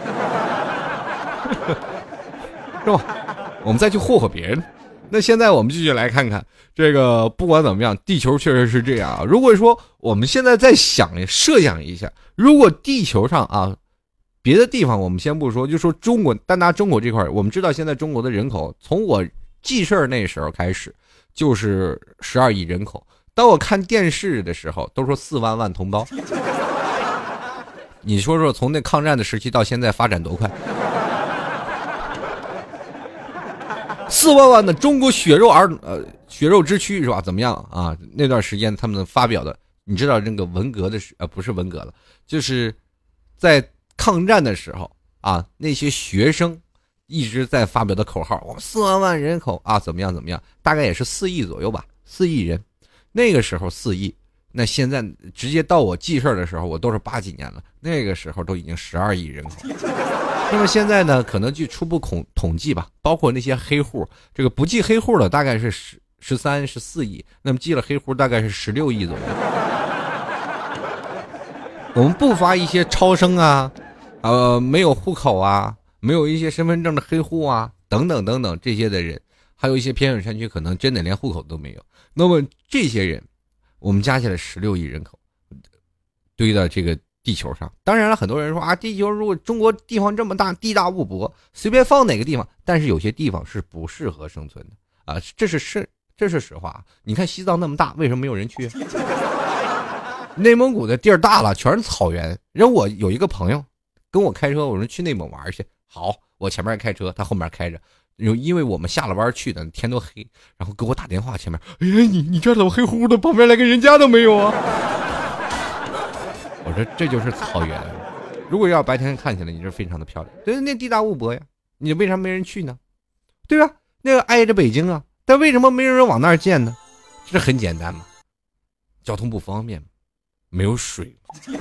Speaker 1: *laughs* 是吧？我们再去霍霍别人。那现在我们继续来看看这个，不管怎么样，地球确实是这样啊。如果说我们现在在想设想一下，如果地球上啊，别的地方我们先不说，就说中国，单拿中国这块，我们知道现在中国的人口，从我记事儿那时候开始。就是十二亿人口。当我看电视的时候，都说四万万同胞。你说说，从那抗战的时期到现在发展多快？四万万的中国血肉儿呃血肉之躯是吧？怎么样啊？那段时间他们发表的，你知道那个文革的时呃不是文革了，就是在抗战的时候啊，那些学生。一直在发表的口号，我们四万万人口啊，怎么样怎么样？大概也是四亿左右吧，四亿人。那个时候四亿，那现在直接到我记事儿的时候，我都是八几年了。那个时候都已经十二亿人口。*laughs* 那么现在呢，可能据初步统统计吧，包括那些黑户，这个不记黑户的大概是十十三十四亿，那么记了黑户大概是十六亿左右。*laughs* 我们不发一些超生啊，呃，没有户口啊。没有一些身份证的黑户啊，等等等等这些的人，还有一些偏远山区可能真的连户口都没有。那么这些人，我们加起来十六亿人口，堆到这个地球上。当然了，很多人说啊，地球如果中国地方这么大，地大物博，随便放哪个地方，但是有些地方是不适合生存的啊，这是是这是实话。你看西藏那么大，为什么没有人去？*laughs* 内蒙古的地儿大了，全是草原。人我有一个朋友跟我开车，我说去内蒙玩去。好，我前面开车，他后面开着，因因为我们下了班去的，天都黑，然后给我打电话，前面，哎呀，你你这怎么黑乎乎的，旁边连个人家都没有啊？我说这就是草原，如果要白天看起来，你这非常的漂亮，对，那地大物博呀，你为啥没人去呢？对吧？那个挨着北京啊，但为什么没人往那儿建呢？这很简单嘛，交通不方便，没有水，*laughs* 对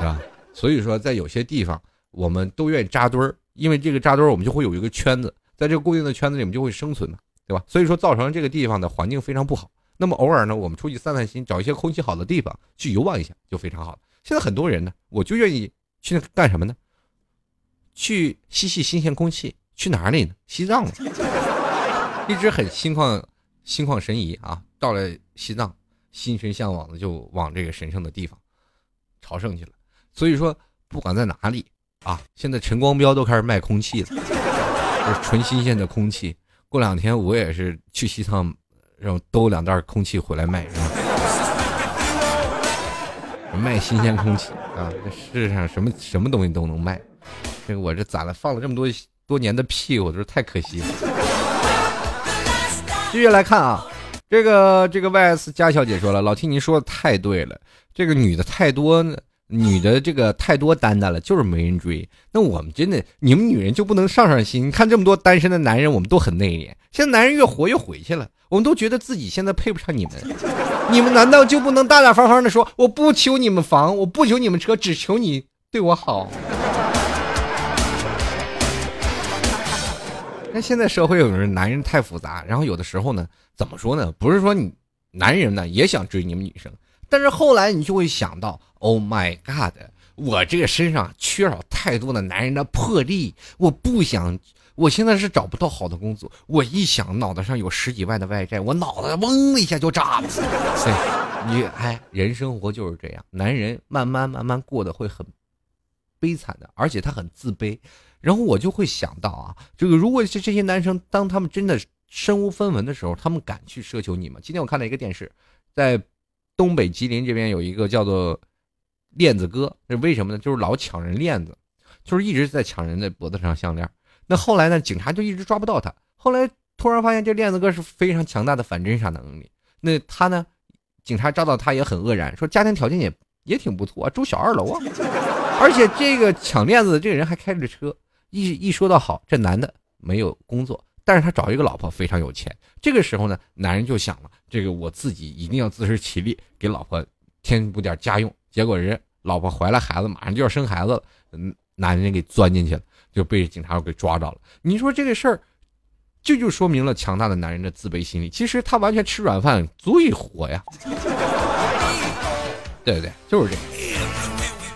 Speaker 1: 吧？所以说，在有些地方。我们都愿意扎堆儿，因为这个扎堆儿，我们就会有一个圈子，在这个固定的圈子里面就会生存嘛，对吧？所以说造成这个地方的环境非常不好。那么偶尔呢，我们出去散散心，找一些空气好的地方去游玩一下，就非常好。现在很多人呢，我就愿意去那干什么呢？去吸吸新鲜空气，去哪里呢？西藏了，*laughs* 一直很心旷心旷神怡啊。到了西藏，心神向往的就往这个神圣的地方朝圣去了。所以说，不管在哪里。啊！现在陈光标都开始卖空气了，就是纯新鲜的空气。过两天我也是去西藏，然后兜两袋空气回来卖，是吧？卖新鲜空气啊！这世上什么什么东西都能卖。这个我这咋了？放了这么多多年的屁，我这太可惜了。继续来看啊，这个这个 YS 佳小姐说了，老听您说的太对了，这个女的太多。女的这个太多单单了，就是没人追。那我们真的，你们女人就不能上上心？你看这么多单身的男人，我们都很内敛。现在男人越活越回去了，我们都觉得自己现在配不上你们。你们难道就不能大大方方的说，我不求你们房，我不求你们车，只求你对我好？*laughs* 那现在社会有人男人太复杂，然后有的时候呢，怎么说呢？不是说你男人呢也想追你们女生，但是后来你就会想到，Oh my God，我这个身上缺少太多的男人的魄力，我不想。我现在是找不到好的工作，我一想脑袋上有十几万的外债，我脑袋嗡的一下就炸了。对，你哎，人生活就是这样，男人慢慢慢慢过得会很悲惨的，而且他很自卑。然后我就会想到啊，这个如果是这些男生，当他们真的身无分文的时候，他们敢去奢求你吗？今天我看到一个电视，在东北吉林这边有一个叫做链子哥，这为什么呢？就是老抢人链子，就是一直在抢人的脖子上项链。那后来呢？警察就一直抓不到他。后来突然发现这链子哥是非常强大的反侦查能力。那他呢？警察抓到他也很愕然，说家庭条件也也挺不错啊，住小二楼啊。而且这个抢链子的这个人还开着车。一一说到好，这男的没有工作，但是他找一个老婆非常有钱。这个时候呢，男人就想了，这个我自己一定要自食其力，给老婆添补点家用。结果人老婆怀了孩子，马上就要生孩子了，嗯，男人给钻进去了。就被警察给抓着了。你说这个事儿，这就说明了强大的男人的自卑心理。其实他完全吃软饭，足以活呀。对不对，就是这样。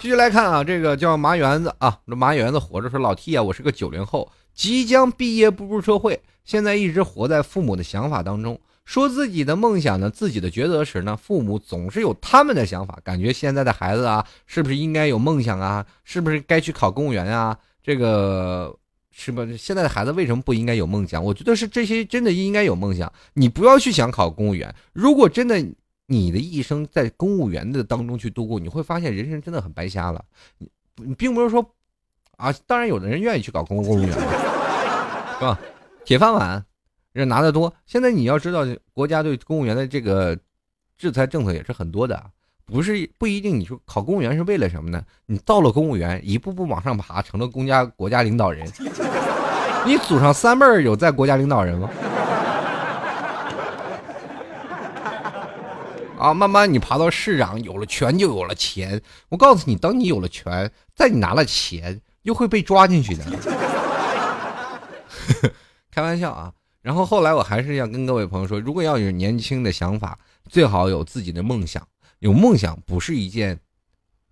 Speaker 1: 继续来看啊，这个叫麻园子啊，这麻园子活着说：“老 T 啊，我是个九零后，即将毕业步入社会，现在一直活在父母的想法当中。说自己的梦想呢，自己的抉择时呢，父母总是有他们的想法，感觉现在的孩子啊，是不是应该有梦想啊？是不是该去考公务员啊？”这个是吧？现在的孩子为什么不应该有梦想？我觉得是这些真的应该有梦想。你不要去想考公务员。如果真的你的一生在公务员的当中去度过，你会发现人生真的很白瞎了。你并不是说啊，当然有的人愿意去搞公公务员，是吧？铁饭碗人拿得多。现在你要知道，国家对公务员的这个制裁政策也是很多的。不是不一定，你说考公务员是为了什么呢？你到了公务员，一步步往上爬，成了公家国家领导人。你祖上三辈儿有在国家领导人吗？*laughs* 啊，慢慢你爬到市长，有了权就有了钱。我告诉你，等你有了权，在你拿了钱，又会被抓进去的。*laughs* 开玩笑啊！然后后来我还是要跟各位朋友说，如果要有年轻的想法，最好有自己的梦想。有梦想不是一件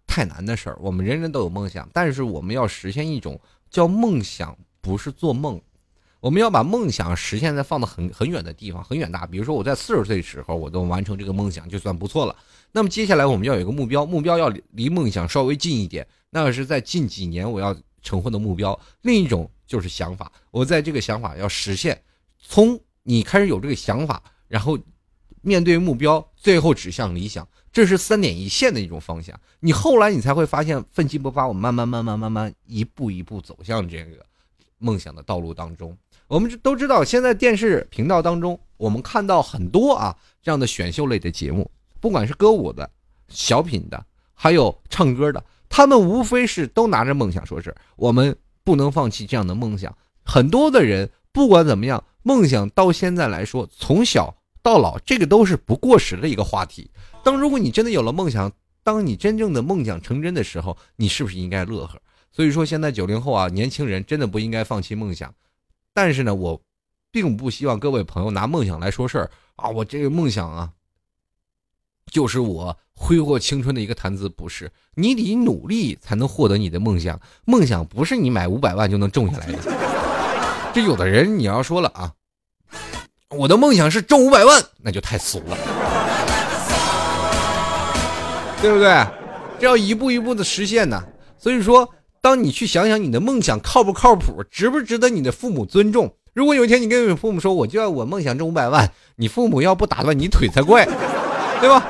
Speaker 1: 太难的事儿，我们人人都有梦想，但是我们要实现一种叫梦想，不是做梦。我们要把梦想实现在放到很很远的地方，很远大。比如说我在四十岁的时候，我都完成这个梦想，就算不错了。那么接下来我们要有一个目标，目标要离梦想稍微近一点，那是在近几年我要成婚的目标。另一种就是想法，我在这个想法要实现，从你开始有这个想法，然后面对目标，最后指向理想。这是三点一线的一种方向，你后来你才会发现奋起不发，我们慢慢慢慢慢慢一步一步走向这个梦想的道路当中。我们都知道，现在电视频道当中，我们看到很多啊这样的选秀类的节目，不管是歌舞的、小品的，还有唱歌的，他们无非是都拿着梦想，说是我们不能放弃这样的梦想。很多的人不管怎么样，梦想到现在来说，从小到老，这个都是不过时的一个话题。当如果你真的有了梦想，当你真正的梦想成真的时候，你是不是应该乐呵？所以说，现在九零后啊，年轻人真的不应该放弃梦想。但是呢，我并不希望各位朋友拿梦想来说事儿啊！我这个梦想啊，就是我挥霍青春的一个谈资，不是？你得努力才能获得你的梦想。梦想不是你买五百万就能种下来的。这有的人你要说了啊，我的梦想是挣五百万，那就太俗了。对不对？这要一步一步的实现呢。所以说，当你去想想你的梦想靠不靠谱，值不值得你的父母尊重。如果有一天你跟你父母说，我就要我梦想挣五百万，你父母要不打断你腿才怪，对吧？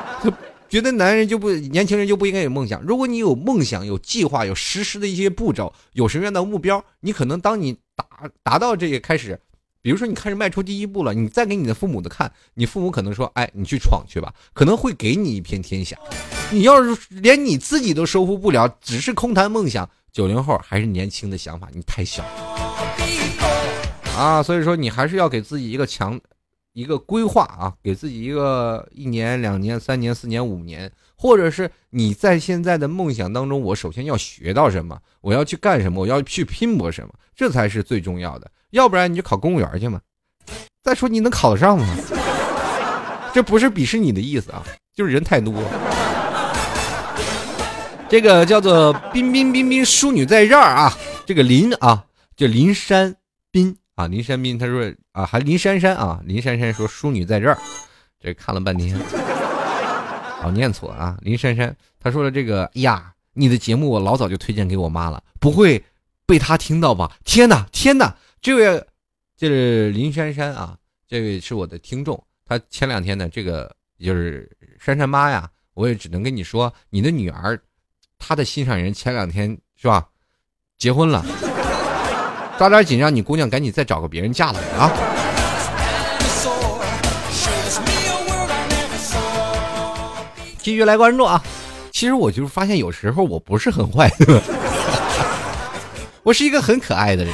Speaker 1: 觉得男人就不年轻人就不应该有梦想。如果你有梦想、有计划、有实施的一些步骤、有什么样的目标，你可能当你达达到这个开始。比如说，你开始迈出第一步了，你再给你的父母的看，你父母可能说：“哎，你去闯去吧。”可能会给你一片天下。你要是连你自己都收复不了，只是空谈梦想，九零后还是年轻的想法，你太小啊！所以说，你还是要给自己一个强一个规划啊，给自己一个一年、两年、三年、四年、五年，或者是你在现在的梦想当中，我首先要学到什么，我要去干什么，我要去拼搏什么，这才是最重要的。
Speaker 2: 要不然你就考公务员去嘛。再说你能考得上吗？这不是鄙视你的意思啊，就是人太多。这个叫做彬彬彬彬淑女在这儿啊，这个林啊，叫林山斌啊，林山斌，他说啊，还林珊珊啊，林珊珊说淑女在这儿，这看了半天，哦，念错啊，林珊珊，他说了这个呀，你的节目我老早就推荐给我妈了，不会被她听到吧？天哪，天哪，这位这是林珊珊啊，这位是我的听众，他前两天呢，这个就是珊珊妈呀，我也只能跟你说，你的女儿。他的心上人前两天是吧，结婚了，抓点紧，让你姑娘赶紧再找个别人嫁了啊！继续来关注啊！其实我就是发现有时候我不是很坏，我是一个很可爱的人。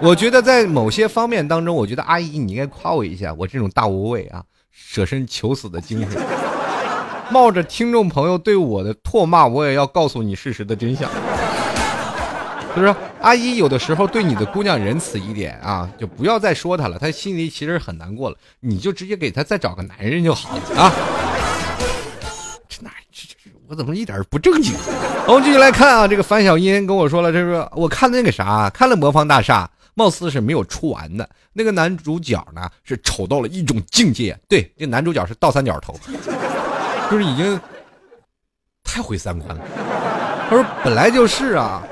Speaker 2: 我觉得在某些方面当中，我觉得阿姨你应该夸我一下，我这种大无畏啊，舍身求死的精神。*laughs* 冒着听众朋友对我的唾骂，我也要告诉你事实的真相。就是阿姨有的时候对你的姑娘仁慈一点啊，就不要再说她了，她心里其实很难过了。你就直接给她再找个男人就好了啊。这哪这这我怎么一点不正经？*laughs* 我们继续来看啊，这个樊小音跟我说了，这是我看那个啥，看了《魔方大厦》，貌似是没有出完的。那个男主角呢，是丑到了一种境界。对，这男主角是倒三角头。*laughs* 就是已经太毁三观了。他说：“本来就是啊，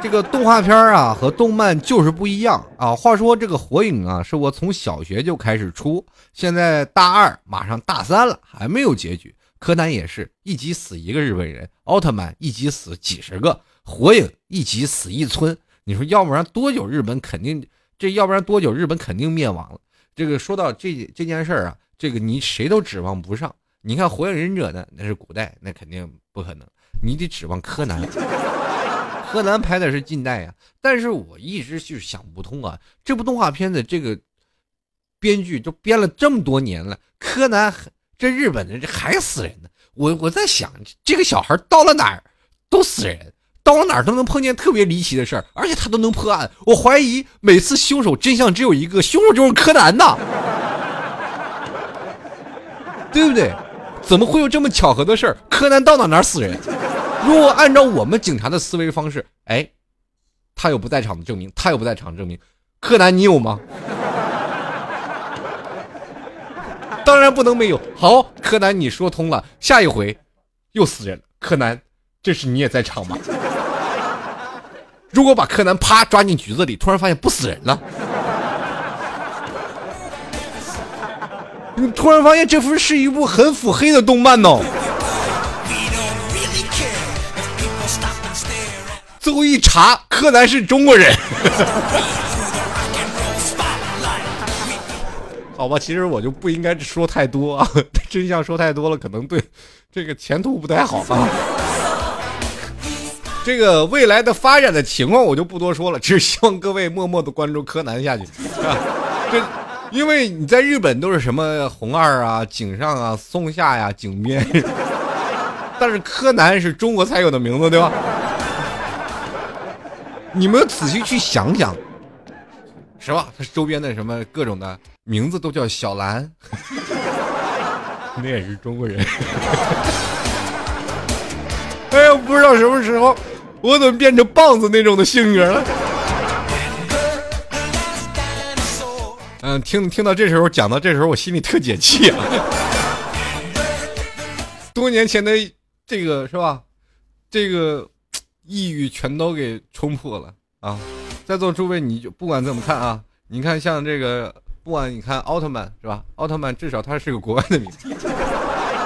Speaker 2: 这个动画片啊和动漫就是不一样啊。话说这个火影啊，是我从小学就开始出，现在大二马上大三了，还没有结局。柯南也是一集死一个日本人，奥特曼一集死几十个，火影一集死一村。你说要不然多久日本肯定这要不然多久日本肯定灭亡了。这个说到这这件事儿啊，这个你谁都指望不上。”你看《火影忍者》呢，那是古代，那肯定不可能。你得指望柯南，*laughs* 柯南拍的是近代呀。但是我一直就是想不通啊，这部动画片的这个编剧都编了这么多年了，柯南这日本的这还死人呢。我我在想，这个小孩到了哪儿都死人，到了哪儿都能碰见特别离奇的事儿，而且他都能破案。我怀疑每次凶手真相只有一个，凶手就是柯南呐，*laughs* 对不对？怎么会有这么巧合的事儿？柯南到哪哪死人？如果按照我们警察的思维方式，哎，他有不在场的证明，他有不在场证明，柯南你有吗？当然不能没有。好，柯南你说通了，下一回又死人了。柯南，这是你也在场吗？如果把柯南啪抓进局子里，突然发现不死人了。*laughs* 你突然发现这幅是一部很腹黑的动漫哦。最后一查，柯南是中国人。*laughs* 好吧，其实我就不应该说太多啊，*laughs* 真相说太多了，可能对这个前途不太好啊。这个未来的发展的情况我就不多说了，只希望各位默默的关注柯南下去，啊？这。因为你在日本都是什么红二啊、井上啊、松下呀、井边，*laughs* 但是柯南是中国才有的名字，对吧？你们仔细去想想，是吧？他周边的什么各种的名字都叫小兰，*laughs* 那也是中国人。*laughs* 哎呀，不知道什么时候我怎么变成棒子那种的性格了。嗯，听听到这时候讲到这时候，我心里特解气啊！*laughs* 多年前的这个是吧？这个抑郁全都给冲破了啊！在座诸位，你就不管怎么看啊，你看像这个，不管你看奥特曼是吧？奥特曼至少他是个国外的名字，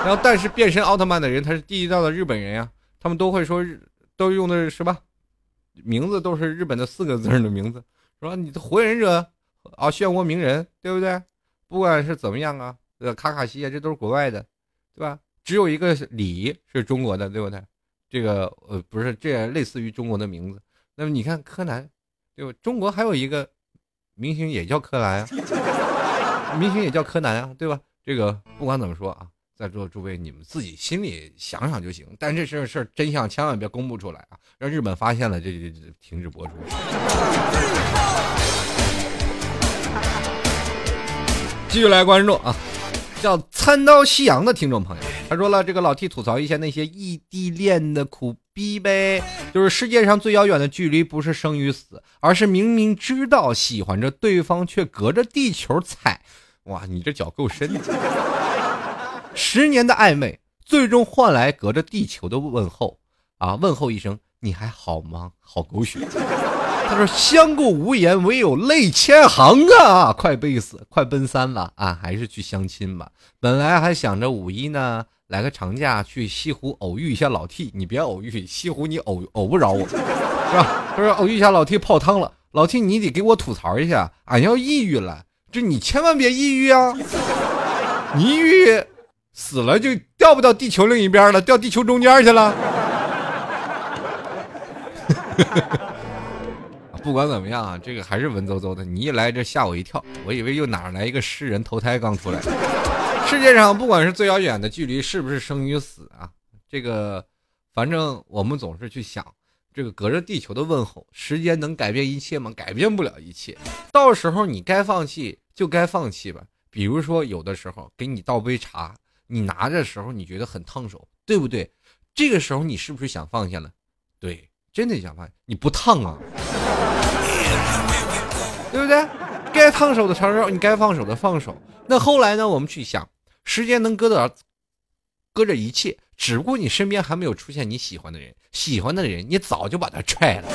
Speaker 2: 然后但是变身奥特曼的人他是地道的日本人呀，他们都会说日，都用的是什么？名字都是日本的四个字的名字，是吧？你的火影忍者。啊，漩涡鸣人，对不对？不管是怎么样啊，呃，卡卡西啊，这都是国外的，对吧？只有一个李是中国的，对不对？这个呃，不是，这也类似于中国的名字。那么你看柯南，对吧？中国还有一个明星也叫柯南啊，明星也叫柯南啊，对吧？这个不管怎么说啊，在座诸位，你们自己心里想想就行。但这事事真相千万别公布出来啊，让日本发现了，这这这停止播出。*laughs* 继续来关注啊，叫参刀夕阳的听众朋友，他说了，这个老 T 吐槽一下那些异地恋的苦逼呗，就是世界上最遥远的距离不是生与死，而是明明知道喜欢着对方却隔着地球踩。哇，你这脚够深的！十年的暧昧，最终换来隔着地球的问候啊，问候一声你还好吗？好狗血。他说：“相顾无言，唯有泪千行啊！快背死，快奔三了啊！还是去相亲吧。本来还想着五一呢，来个长假去西湖偶遇一下老 T。你别偶遇西湖，你偶偶不着我，是吧？他说偶遇一下老 T 泡汤了，老 T 你得给我吐槽一下，俺要抑郁了，这你千万别抑郁啊！你抑郁死了就掉不到地球另一边了，掉地球中间去了。*laughs* ”不管怎么样啊，这个还是文绉绉的。你一来这吓我一跳，我以为又哪来一个诗人投胎刚出来。*laughs* 世界上不管是最遥远的距离，是不是生与死啊？这个反正我们总是去想，这个隔着地球的问候，时间能改变一切吗？改变不了一切。到时候你该放弃就该放弃吧。比如说有的时候给你倒杯茶，你拿着时候你觉得很烫手，对不对？这个时候你是不是想放下了？对，真的想放下。你不烫啊？对不对？该烫手的时候，你该放手的放手。那后来呢？我们去想，时间能搁到，搁着一切，只不过你身边还没有出现你喜欢的人，喜欢的人你早就把他踹了。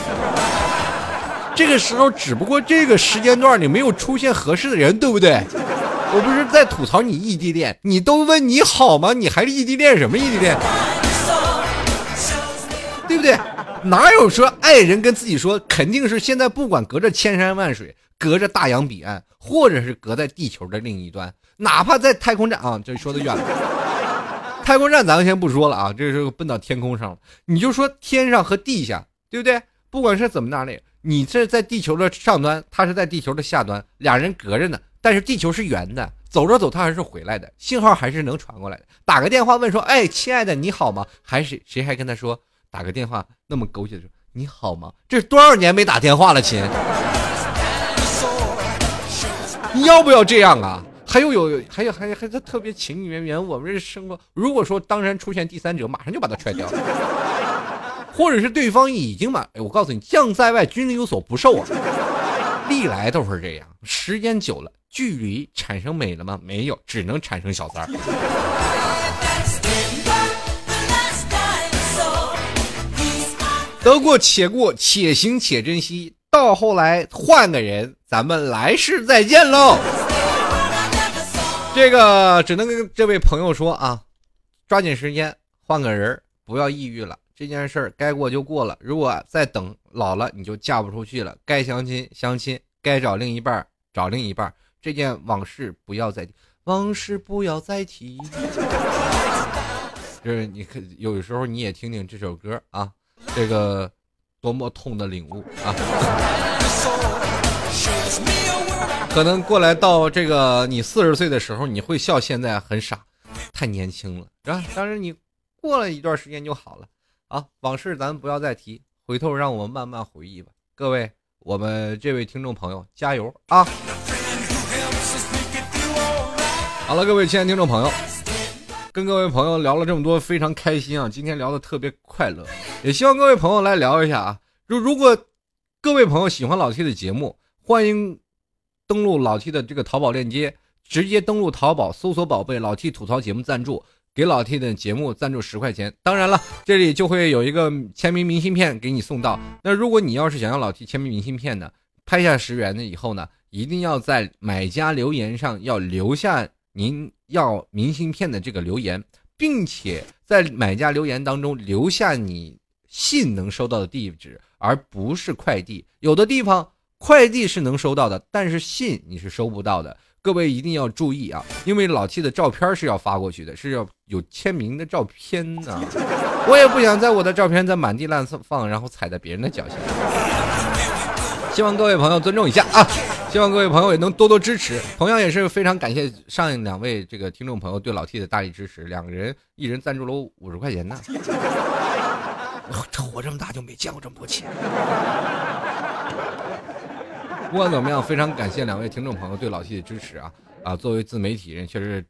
Speaker 2: 这个时候，只不过这个时间段你没有出现合适的人，对不对？我不是在吐槽你异地恋，你都问你好吗？你还是异地恋什么异地恋？对不对？哪有说爱人跟自己说，肯定是现在不管隔着千山万水，隔着大洋彼岸，或者是隔在地球的另一端，哪怕在太空站啊，这说的远了。太空站咱们先不说了啊，这是奔到天空上了。你就说天上和地下，对不对？不管是怎么哪里，你这在地球的上端，他是在地球的下端，俩人隔着呢，但是地球是圆的，走着走他还是回来的，信号还是能传过来的。打个电话问说，哎，亲爱的你好吗？还是谁还跟他说？打个电话那么狗血的说你好吗？这是多少年没打电话了，亲？你要不要这样啊？还有有还有还有还他特别情意绵绵，我们这生活如果说当然出现第三者，马上就把他踹掉，或者是对方已经把，我告诉你，将在外，军令有所不受啊，历来都是这样，时间久了，距离产生美了吗？没有，只能产生小三儿。得过且过，且行且珍惜。到后来换个人，咱们来世再见喽。这个只能跟这位朋友说啊，抓紧时间换个人，不要抑郁了。这件事儿该过就过了。如果再等老了，你就嫁不出去了。该相亲相亲，该找另一半找另一半。这件往事不要再提，往事不要再提。就是你可有时候你也听听这首歌啊。这个多么痛的领悟啊！可能过来到这个你四十岁的时候，你会笑，现在很傻，太年轻了，然后？当然你过了一段时间就好了啊。往事咱不要再提，回头让我们慢慢回忆吧。各位，我们这位听众朋友，加油啊！好了，各位亲爱的听众朋友。跟各位朋友聊了这么多，非常开心啊！今天聊的特别快乐，也希望各位朋友来聊一下啊。如如果各位朋友喜欢老 T 的节目，欢迎登录老 T 的这个淘宝链接，直接登录淘宝搜索“宝贝老 T 吐槽节目赞助”，给老 T 的节目赞助十块钱。当然了，这里就会有一个签名明信片给你送到。那如果你要是想要老 T 签名明信片呢，拍下十元的以后呢，一定要在买家留言上要留下。您要明信片的这个留言，并且在买家留言当中留下你信能收到的地址，而不是快递。有的地方快递是能收到的，但是信你是收不到的。各位一定要注意啊，因为老 T 的照片是要发过去的，是要有签名的照片呢。我也不想在我的照片在满地乱放，然后踩在别人的脚下。希望各位朋友尊重一下啊。希望各位朋友也能多多支持。同样也是非常感谢上两位这个听众朋友对老 T 的大力支持，两个人一人赞助了五十块钱呢。这活这么大就没见过这么多钱。不管怎么样，非常感谢两位听众朋友对老 T 的支持啊啊！作为自媒体人，确实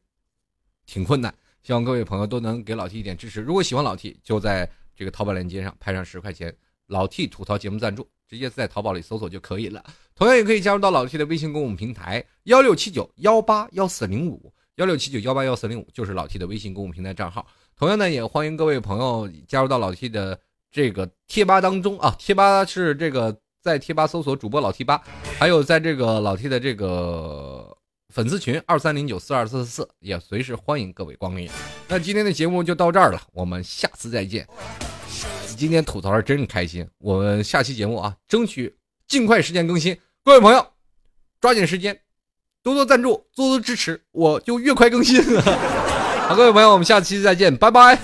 Speaker 2: 挺困难，希望各位朋友都能给老 T 一点支持。如果喜欢老 T，就在这个淘宝链接上拍上十块钱，老 T 吐槽节目赞助。直接在淘宝里搜索就可以了。同样也可以加入到老 T 的微信公众平台幺六七九幺八幺四零五幺六七九幺八幺四零五，就是老 T 的微信公众平台账号。同样呢，也欢迎各位朋友加入到老 T 的这个贴吧当中啊。贴吧是这个在贴吧搜索主播老 T 吧，还有在这个老 T 的这个粉丝群二三零九四二四四四，也随时欢迎各位光临。那今天的节目就到这儿了，我们下次再见。今天吐槽的真开心，我们下期节目啊，争取尽快时间更新。各位朋友，抓紧时间，多多赞助，多多支持，我就越快更新。好，各位朋友，我们下期再见，拜拜。